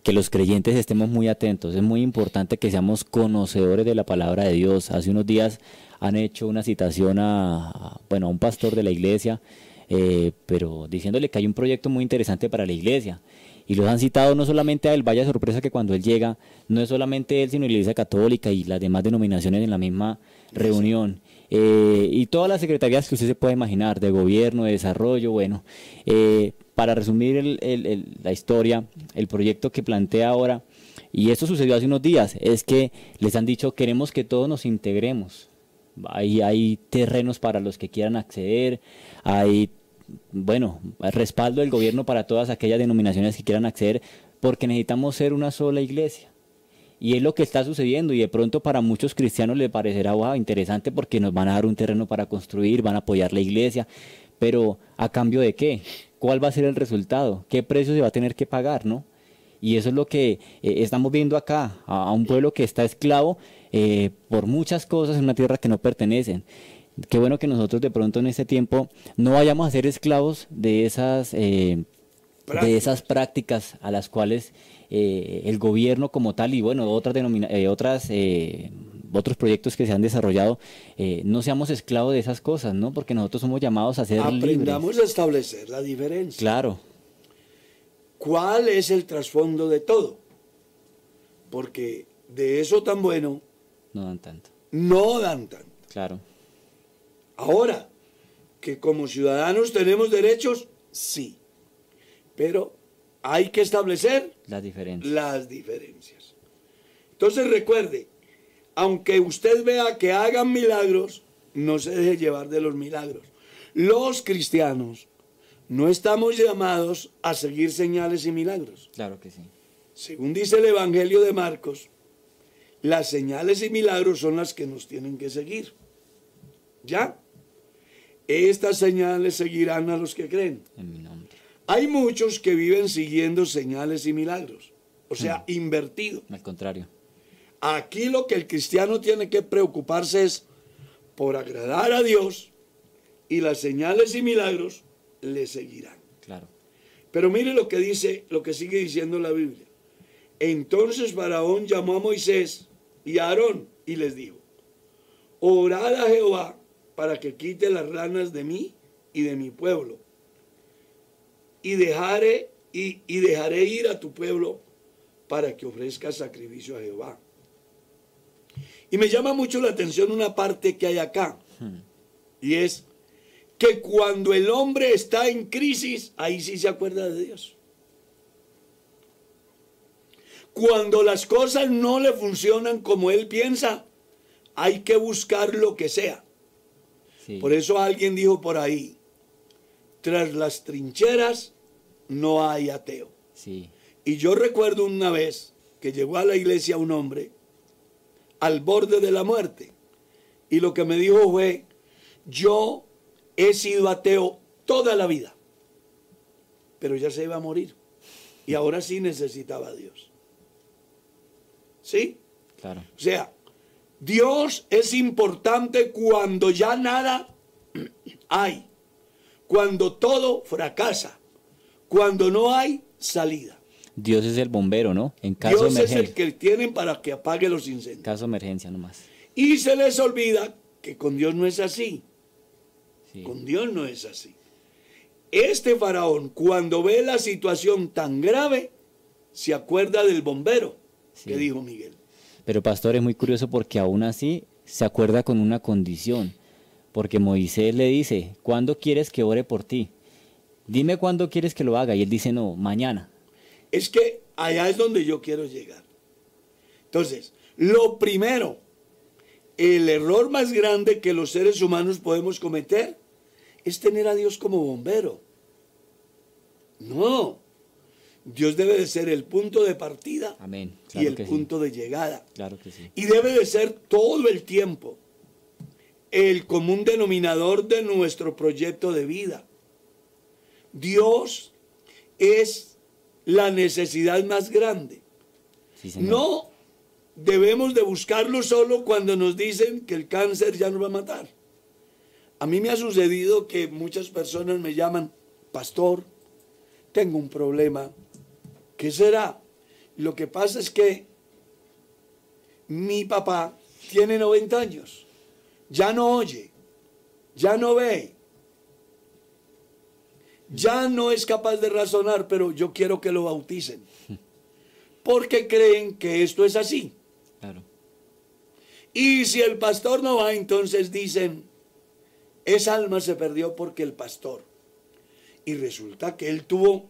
que los creyentes estemos muy atentos. Es muy importante que seamos conocedores de la palabra de Dios. Hace unos días han hecho una citación a, bueno, a un pastor de la iglesia, eh, pero diciéndole que hay un proyecto muy interesante para la iglesia. Y los han citado no solamente a él, vaya sorpresa que cuando él llega, no es solamente él, sino la Iglesia Católica y las demás denominaciones en la misma reunión. Eh, y todas las secretarías que usted se puede imaginar, de gobierno, de desarrollo, bueno. Eh, para resumir la historia, el proyecto que plantea ahora, y esto sucedió hace unos días, es que les han dicho queremos que todos nos integremos. Hay, hay terrenos para los que quieran acceder, hay bueno, respaldo del gobierno para todas aquellas denominaciones que quieran acceder, porque necesitamos ser una sola iglesia. Y es lo que está sucediendo y de pronto para muchos cristianos les parecerá wow, interesante porque nos van a dar un terreno para construir, van a apoyar la iglesia, pero ¿a cambio de qué? ¿Cuál va a ser el resultado? ¿Qué precio se va a tener que pagar? ¿no? Y eso es lo que eh, estamos viendo acá, a, un pueblo que está esclavo eh, por muchas cosas en una tierra que no pertenecen qué bueno que nosotros de pronto en este tiempo no vayamos a ser esclavos de esas, eh, de esas prácticas a las cuales eh, el gobierno como tal y bueno, otras, eh, otras otros proyectos que se han desarrollado, no seamos esclavos de esas cosas, ¿no? Porque nosotros somos llamados a ser Aprendamos a establecer la diferencia. Claro. ¿Cuál es el trasfondo de todo? Porque de eso tan bueno... No dan tanto. No dan tanto. Claro. Ahora, que como ciudadanos tenemos derechos, sí, pero hay que establecer las diferencias. Las diferencias. Entonces recuerde, aunque usted vea que hagan milagros, no se deje llevar de los milagros. Los cristianos no estamos llamados a seguir señales y milagros. Claro que sí. Según dice el Evangelio de Marcos, las señales y milagros son las que nos tienen que seguir. ¿Ya? Estas señales seguirán a los que creen. Hay muchos que viven siguiendo señales y milagros, o sea, hmm. invertido. Al contrario. Aquí lo que el cristiano tiene que preocuparse es por agradar a Dios y las señales y milagros le seguirán. Claro. Pero mire lo que dice, lo que sigue diciendo la Biblia. Entonces Faraón llamó a Moisés y a Aarón y les dijo, orad a Jehová para que quite las ranas de mí y de mi pueblo. Y dejaré, y, dejaré ir a tu pueblo para que ofrezca sacrificio a Jehová. Y me llama mucho la atención una parte que hay acá. Y es que cuando el hombre está en crisis, ahí sí se acuerda de Dios. Cuando las cosas no le funcionan como él piensa, hay que buscar lo que sea. Sí. Por eso alguien dijo por ahí, tras las trincheras no hay ateo. Sí. Y yo recuerdo una vez que llegó a la iglesia un hombre al borde de la muerte. Y lo que me dijo fue, yo he sido ateo toda la vida, pero ya se iba a morir. Y ahora sí necesitaba a Dios. ¿Sí? Claro. O sea, Dios es importante cuando ya nada hay, cuando todo fracasa, cuando no hay salida. Dios es el bombero, ¿no? En caso Dios de es el emergencia. que tienen para que apague los incendios. Caso de emergencia nomás. Y se les olvida que con Dios no es así. Sí. Con Dios no es así. Este faraón, cuando ve la situación tan grave, se acuerda del bombero Sí. que dijo Miguel. Pero pastor, es muy curioso porque aún así se acuerda con una condición. Porque Moisés le dice, ¿cuándo quieres que ore por ti? Dime cuándo quieres que lo haga. Y él dice, no, mañana. Es que allá es donde yo quiero llegar. Entonces, lo primero, el error más grande que los seres humanos podemos cometer es tener a Dios como bombero. No, Dios debe de ser el punto de partida Amén. y el que sí. punto de llegada. Claro que sí. Y debe de ser todo el tiempo el común denominador de nuestro proyecto de vida. Dios es la necesidad más grande. Sí. No debemos de buscarlo solo cuando nos dicen que el cáncer ya nos va a matar. A mí me ha sucedido que muchas personas me llaman, pastor, tengo un problema. ¿Qué será? Lo que pasa es que mi papá tiene 90 años, ya no oye, ya no ve, ya no es capaz de razonar, pero yo quiero que lo bauticen. Porque creen que esto es así. Claro. Y si el pastor no va, entonces dicen, esa alma se perdió porque el pastor. Y resulta que él tuvo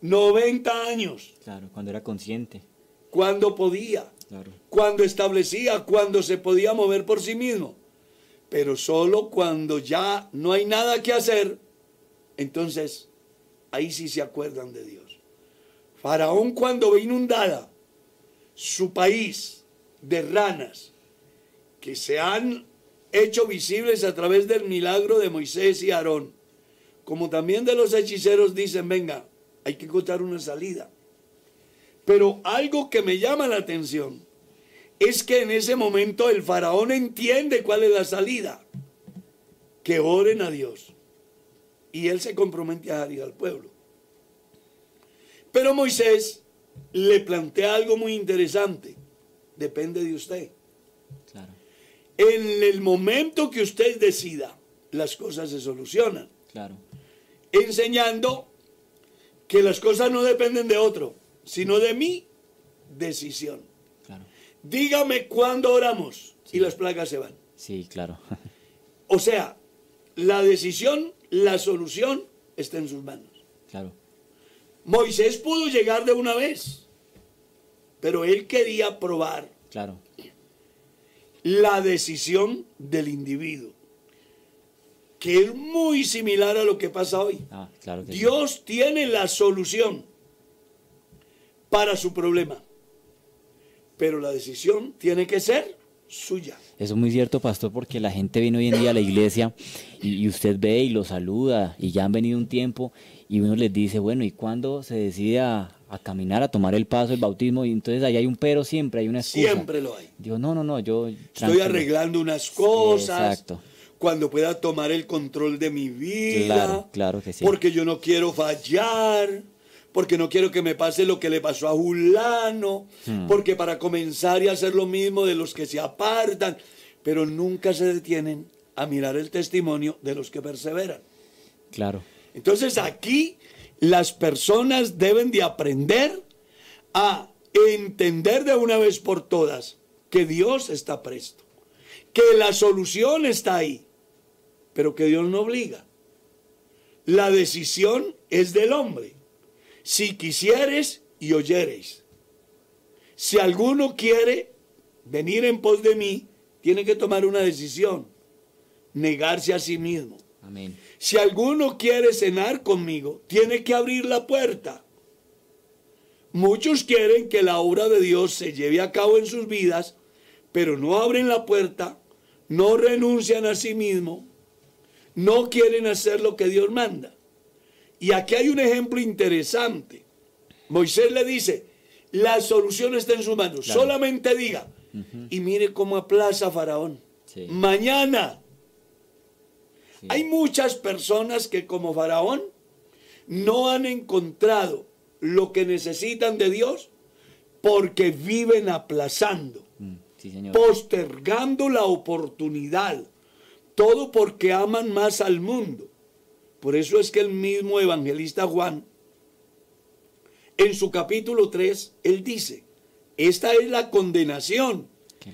90 años Claro, cuando era consciente. cuando podía, Claro. cuando establecía, cuando se podía mover por sí mismo. Pero solo cuando ya no hay nada que hacer, entonces ahí sí se acuerdan de Dios. Faraón cuando ve inundada su país de ranas que se han hecho visibles a través del milagro de Moisés y Aarón, como también de los hechiceros dicen, venga, hay que encontrar una salida. Pero algo que me llama la atención es que en ese momento el faraón entiende cuál es la salida. Que oren a Dios. Y él se compromete a dar al pueblo. Pero Moisés le plantea algo muy interesante. Depende de usted. Claro. En el momento que usted decida, las cosas se solucionan. Claro. Enseñando que las cosas no dependen de otro, sino de mi decisión. Claro. Dígame cuándo oramos y las plagas se van. Sí, claro. O sea, la decisión, la solución está en sus manos. claro. Moisés pudo llegar de una vez, pero él quería probar Claro. la decisión del individuo, que es muy similar a lo que pasa hoy. Ah, claro que sí. Dios tiene la solución para su problema, pero la decisión tiene que ser suya. Eso es muy cierto, pastor, porque la gente viene hoy en día a la iglesia y, y usted ve y lo saluda y ya han venido un tiempo y uno les dice, bueno, ¿y cuándo se decide a, a caminar, a tomar el paso, el bautismo? Y entonces ahí hay un pero siempre, hay una excusa. Siempre lo hay. Digo, no, no, no, yo... Estoy tranquilo". arreglando unas cosas. exacto. Cuando pueda tomar el control de mi vida. Claro, claro que sí. Porque yo no quiero fallar. Porque no quiero que me pase lo que le pasó a Julano. Hmm. Porque para comenzar y hacer lo mismo de los que se apartan. Pero nunca se detienen a mirar el testimonio de los que perseveran. Claro, Entonces aquí las personas deben de aprender a entender de una vez por todas que Dios está presto, que la solución está ahí, pero que Dios no obliga. La decisión es del hombre. Si quisieres y oyeres. Si alguno quiere venir en pos de mí, tiene que tomar una decisión, negarse a sí mismo. amén. Si alguno quiere cenar conmigo, tiene que abrir la puerta. Muchos quieren que la obra de Dios se lleve a cabo en sus vidas, pero no abren la puerta, no renuncian a sí mismos, no quieren hacer lo que Dios manda. Y aquí hay un ejemplo interesante. Moisés le dice, la solución está en sus manos, Claro. solamente diga. Y mire cómo aplaza a Faraón. Sí. Mañana. Hay muchas personas que como Faraón no han encontrado lo que necesitan de Dios porque viven aplazando, Mm, Sí, señor. postergando la oportunidad. Todo porque aman más al mundo. Por eso es que el mismo evangelista Juan, en su capítulo 3, él dice, esta es la condenación, Que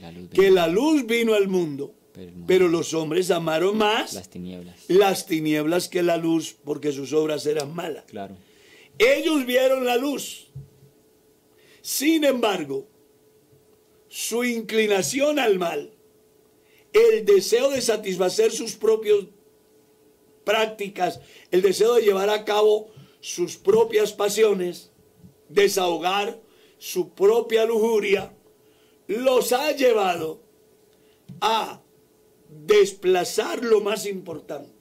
la luz la vino al mundo, Pero el mundo- pero los hombres amaron más las tinieblas. las tinieblas que la luz porque sus obras eran malas. Claro. Ellos vieron la luz. Sin embargo, su inclinación al mal, el deseo de satisfacer sus propias prácticas, el deseo de llevar a cabo sus propias pasiones, desahogar su propia lujuria, los ha llevado a desplazar lo más importante,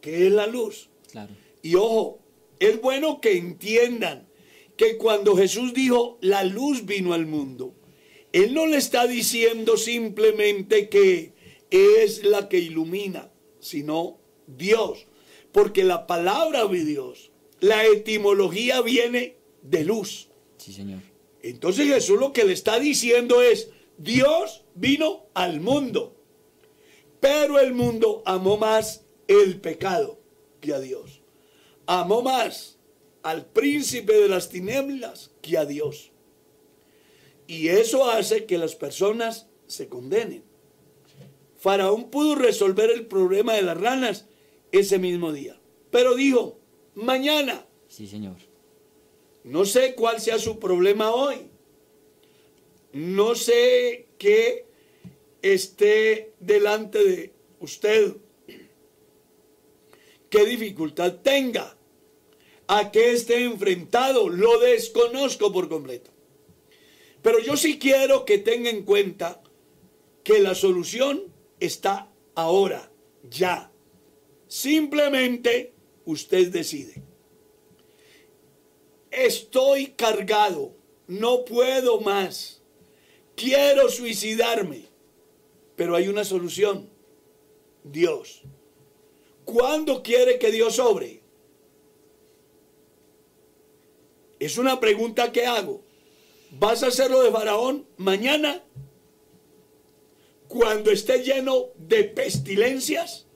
que es la luz. Claro. Y ojo, es bueno que entiendan que cuando Jesús dijo la luz vino al mundo, Él no le está diciendo simplemente que es la que ilumina, sino Dios. Porque la palabra de Dios, la etimología viene de luz. Sí, señor. Entonces Jesús lo que le está diciendo es, Dios vino al mundo, pero el mundo amó más el pecado que a Dios. Amó más al príncipe de las tinieblas que a Dios. Y eso hace que las personas se condenen. Faraón pudo resolver el problema de las ranas ese mismo día, pero dijo, mañana. Sí, señor. No sé cuál sea su problema hoy. No sé qué esté delante de usted. Qué dificultad tenga. A qué esté enfrentado. Lo desconozco por completo. Pero yo sí quiero que tenga en cuenta que la solución está ahora, ya. Simplemente usted decide estoy cargado, no puedo más, quiero suicidarme, pero hay una solución, Dios. ¿Cuándo quiere que Dios obre? Es una pregunta que hago. ¿Vas a hacerlo de Faraón mañana? Cuando esté lleno de pestilencias?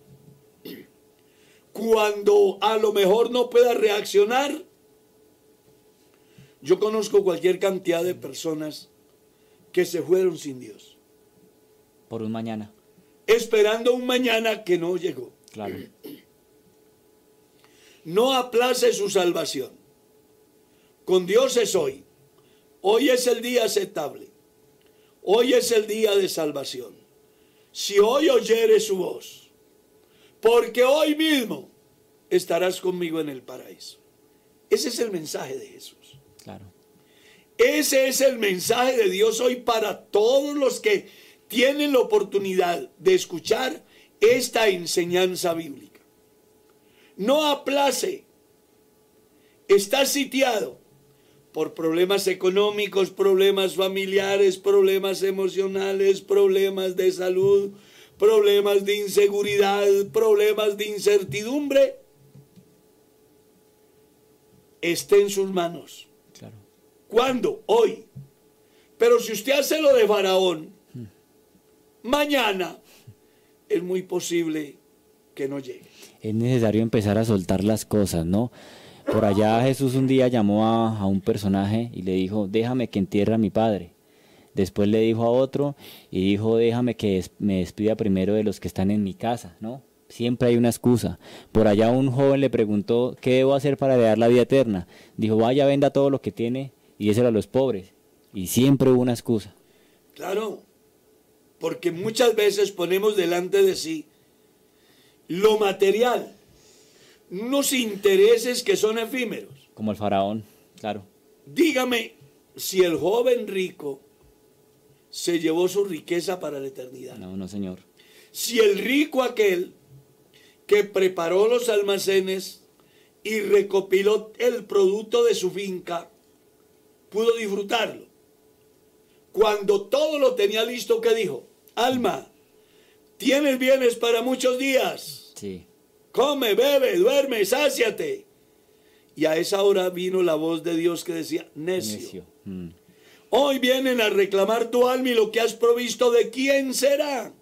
Cuando a lo mejor no pueda reaccionar? Yo conozco cualquier cantidad de personas que se fueron sin Dios, Por un mañana. esperando un mañana que no llegó. Claro. No aplace su salvación. Con Dios es hoy. Hoy es el día aceptable. Hoy es el día de salvación. Si hoy oyeres su voz, porque hoy mismo estarás conmigo en el paraíso. Ese es el mensaje de Jesús. Claro. Ese es el mensaje de Dios hoy para todos los que tienen la oportunidad de escuchar esta enseñanza bíblica. No aplace. Está sitiado por problemas económicos, problemas familiares, problemas emocionales, problemas de salud, problemas de inseguridad, problemas de incertidumbre. Esté en sus manos. Claro. ¿Cuándo? Hoy. Pero si usted hace lo de Faraón, mañana es muy posible que no llegue. Es necesario empezar a soltar las cosas, ¿no? Por allá Jesús un día llamó a, a un personaje y le dijo, déjame que entierre a mi padre. Después le dijo a otro y dijo, déjame que me despida primero de los que están en mi casa, ¿no? Siempre hay una excusa. Por allá un joven le preguntó, ¿qué debo hacer para heredar la vida eterna? Dijo, vaya, venda todo lo que tiene y déselo a los pobres. Y siempre hubo una excusa. Claro, porque muchas veces ponemos delante de sí lo material, unos intereses que son efímeros. Como el faraón, claro. Dígame si el joven rico se llevó su riqueza para la eternidad. No, no, señor. Si el rico aquel que preparó los almacenes y recopiló el producto de su finca, pudo disfrutarlo. Cuando todo lo tenía listo, ¿qué dijo? Alma, tienes bienes para muchos días. Sí. Come, bebe, duerme, sáciate. Y a esa hora vino la voz de Dios que decía, necio. Necio. Mm. Hoy vienen a reclamar tu alma y lo que has provisto, ¿de quién será?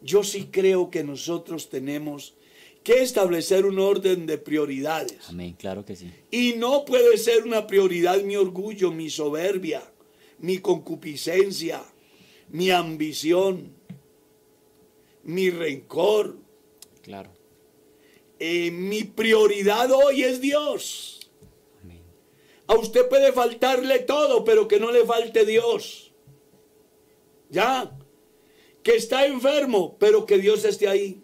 Yo sí creo que nosotros tenemos que establecer un orden de prioridades. Amén, claro que sí. Y no puede ser una prioridad mi orgullo, mi soberbia, mi concupiscencia, mi ambición, mi rencor. Claro. Eh, mi prioridad hoy es Dios. Amén. A usted puede faltarle todo, pero que no le falte Dios. Ya. Que está enfermo, pero que Dios esté ahí.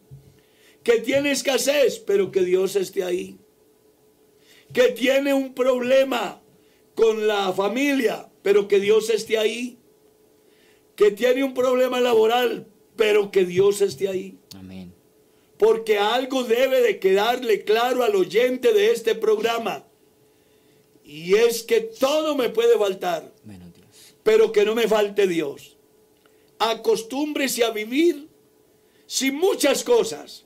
Que tiene escasez, pero que Dios esté ahí. Que tiene un problema con la familia, pero que Dios esté ahí. Que tiene un problema laboral, pero que Dios esté ahí. Porque algo debe de quedarle claro al oyente de este programa. Y es que todo me puede faltar, Menos Dios. pero que no me falte Dios. Acostúmbrese a vivir sin muchas cosas,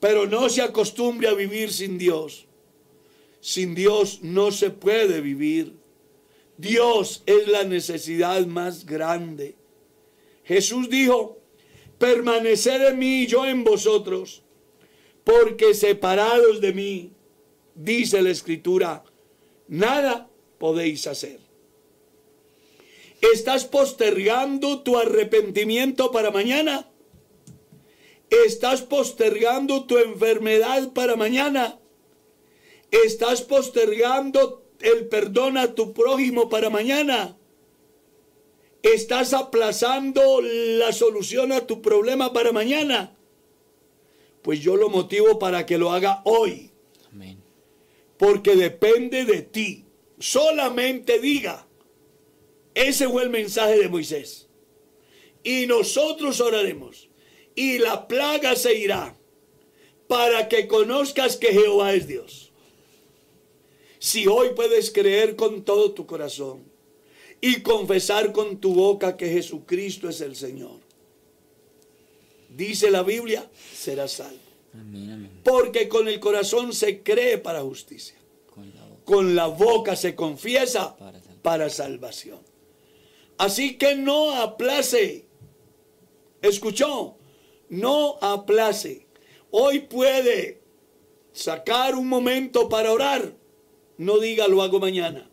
pero no se acostumbre a vivir sin Dios. Sin Dios no se puede vivir. Dios es la necesidad más grande. Jesús dijo, permaneced en mí y yo en vosotros, porque separados de mí, dice la escritura, nada podéis hacer. ¿Estás postergando tu arrepentimiento para mañana? ¿Estás postergando tu enfermedad para mañana? ¿Estás postergando el perdón a tu prójimo para mañana? ¿Estás aplazando la solución a tu problema para mañana? Pues yo lo motivo para que lo haga hoy, Amén. porque depende de ti. Solamente diga, ese fue el mensaje de Moisés. Y nosotros oraremos, y la plaga se irá, para que conozcas que Jehová es Dios. Si hoy puedes creer con todo tu corazón y confesar con tu boca que Jesucristo es el Señor, dice la Biblia, serás salvo. Amén, amén. Porque con el corazón se cree para justicia, Con la boca con la boca se confiesa para para salvación. Así que no aplace. ¿Escuchó? No aplace. Hoy puede sacar un momento para orar. No diga lo hago mañana.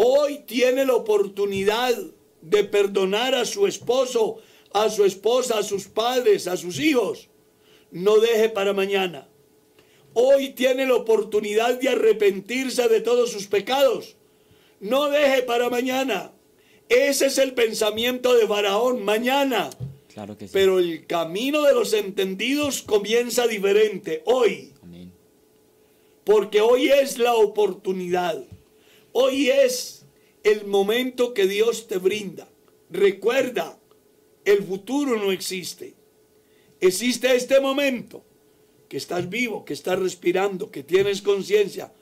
Hoy tiene la oportunidad de perdonar a su esposo, a su esposa, a sus padres, a sus hijos. No deje para mañana. Hoy tiene la oportunidad de arrepentirse de todos sus pecados. No deje para mañana. Ese es el pensamiento de Faraón, mañana. Claro que sí. Pero el camino de los entendidos comienza diferente, hoy. Amén. Porque hoy es la oportunidad. Hoy es el momento que Dios te brinda Recuerda, el futuro no existe. Existe este momento, que estás vivo, que estás respirando, que tienes conciencia,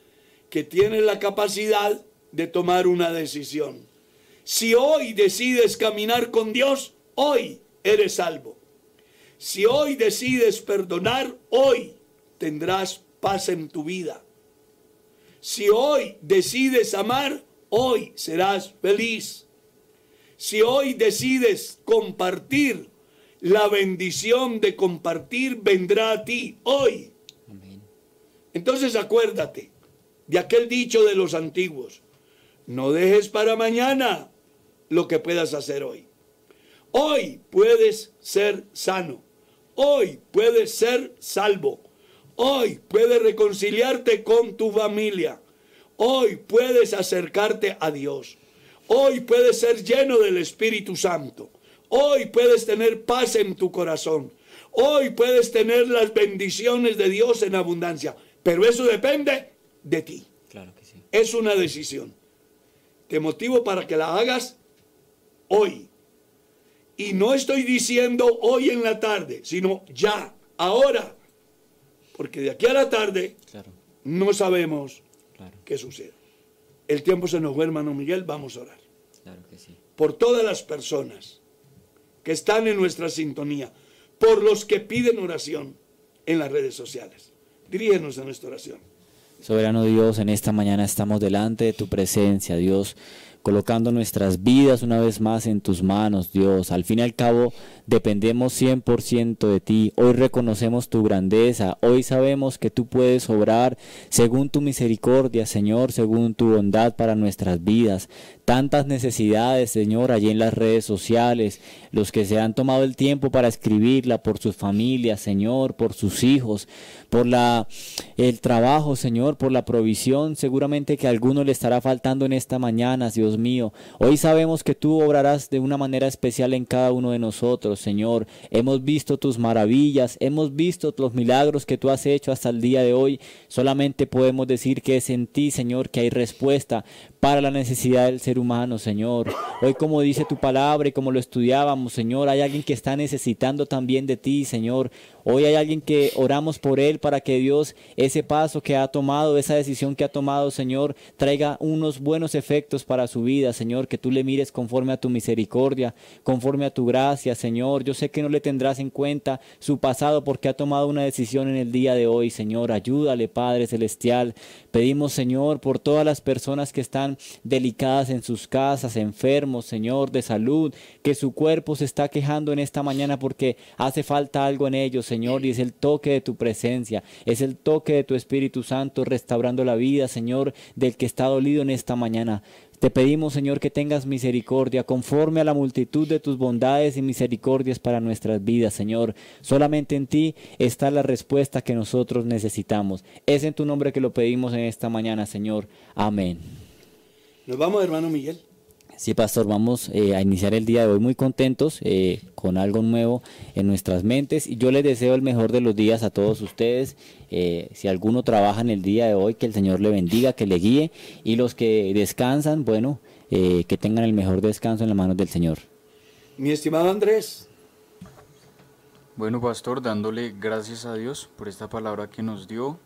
que tienes la capacidad de tomar una decisión. Si hoy decides caminar con Dios, hoy eres salvo. Si hoy decides perdonar, hoy tendrás paz en tu vida. Si hoy decides amar, hoy serás feliz. Si hoy decides compartir, la bendición de compartir vendrá a ti hoy. Entonces acuérdate de aquel dicho de los antiguos. No dejes para mañana lo que puedas hacer hoy. Hoy puedes ser sano. Hoy puedes ser salvo. Hoy puedes reconciliarte con tu familia. Hoy puedes acercarte a Dios. Hoy puedes ser lleno del Espíritu Santo. Hoy puedes tener paz en tu corazón. Hoy puedes tener las bendiciones de Dios en abundancia. Pero eso depende de ti. Claro que sí. Es una decisión. Te motivo para que la hagas hoy. Y no estoy diciendo hoy en la tarde, sino ya, ahora. Porque de aquí a la tarde Claro, no sabemos claro, qué sucede. El tiempo se nos fue, hermano Miguel, vamos a orar. claro que sí. Por todas las personas que están en nuestra sintonía, por los que piden oración en las redes sociales. Dirígenos a nuestra oración. Soberano Dios, en esta mañana estamos delante de tu presencia, Dios, colocando nuestras vidas una vez más en tus manos, Dios. Al fin y al cabo, dependemos 100% de ti. Hoy reconocemos tu grandeza, hoy sabemos que tú puedes obrar según tu misericordia, Señor, según tu bondad para nuestras vidas. Tantas necesidades, Señor, allí en las redes sociales, los que se han tomado el tiempo para escribirla por sus familias, Señor, por sus hijos, por la el trabajo, Señor, por la provisión, seguramente que a alguno le estará faltando en esta mañana, Dios mío. Hoy sabemos que tú obrarás de una manera especial en cada uno de nosotros, Señor. Hemos visto tus maravillas, hemos visto los milagros que tú has hecho hasta el día de hoy. Solamente podemos decir que es en ti, Señor, que hay respuesta para la necesidad del ser humano, Señor. Hoy, como dice tu palabra y como lo estudiábamos, Señor, hay alguien que está necesitando también de ti, Señor. Hoy hay alguien que oramos por él para que Dios ese paso que ha tomado, esa decisión que ha tomado, Señor, traiga unos buenos efectos para su vida, Señor, que tú le mires conforme a tu misericordia, conforme a tu gracia, Señor. Yo sé que no le tendrás en cuenta su pasado porque ha tomado una decisión en el día de hoy, Señor. Ayúdale, Padre Celestial. Pedimos, Señor, por todas las personas que están delicadas en sus casas, enfermos, Señor, de salud, que su cuerpo se está quejando en esta mañana porque hace falta algo en ellos, Señor, y es el toque de tu presencia, es el toque de tu Espíritu Santo restaurando la vida, Señor, del que está dolido en esta mañana. Te pedimos, Señor, que tengas misericordia conforme a la multitud de tus bondades y misericordias para nuestras vidas, Señor. Solamente en ti está la respuesta que nosotros necesitamos. Es en tu nombre que lo pedimos en esta mañana, Señor. Amén. Nos vamos, hermano Miguel. Sí, pastor, vamos eh, a iniciar el día de hoy muy contentos eh, con algo nuevo en nuestras mentes y yo les deseo el mejor de los días a todos ustedes. Eh, si alguno trabaja en el día de hoy, que el Señor le bendiga, que le guíe y los que descansan, bueno, eh, que tengan el mejor descanso en las manos del Señor. Mi estimado Andrés, Bueno, pastor, dándole gracias a Dios por esta palabra que nos dio,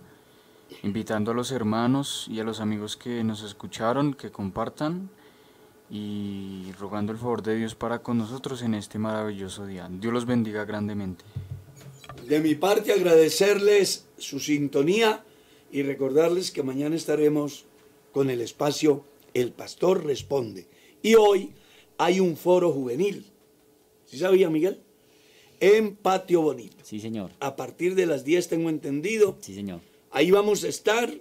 invitando a los hermanos y a los amigos que nos escucharon, que compartan y rogando el favor de Dios para con nosotros en este maravilloso día. Dios los bendiga grandemente. de mi parte agradecerles su sintonía y recordarles que mañana estaremos con el espacio El Pastor Responde. Y hoy hay un foro juvenil. ¿Sí sabía, Miguel? En Patio Bonito. Sí, señor. A partir de las 10 tengo entendido. Sí, señor. Ahí vamos a estar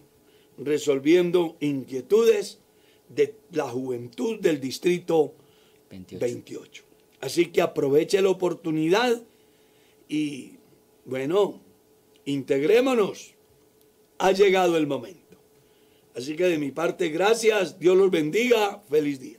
resolviendo inquietudes de la juventud del distrito 28. 28. Así que aproveche la oportunidad y, bueno, integrémonos. Ha llegado el momento. Así que de mi parte, gracias. Dios los bendiga. Feliz día.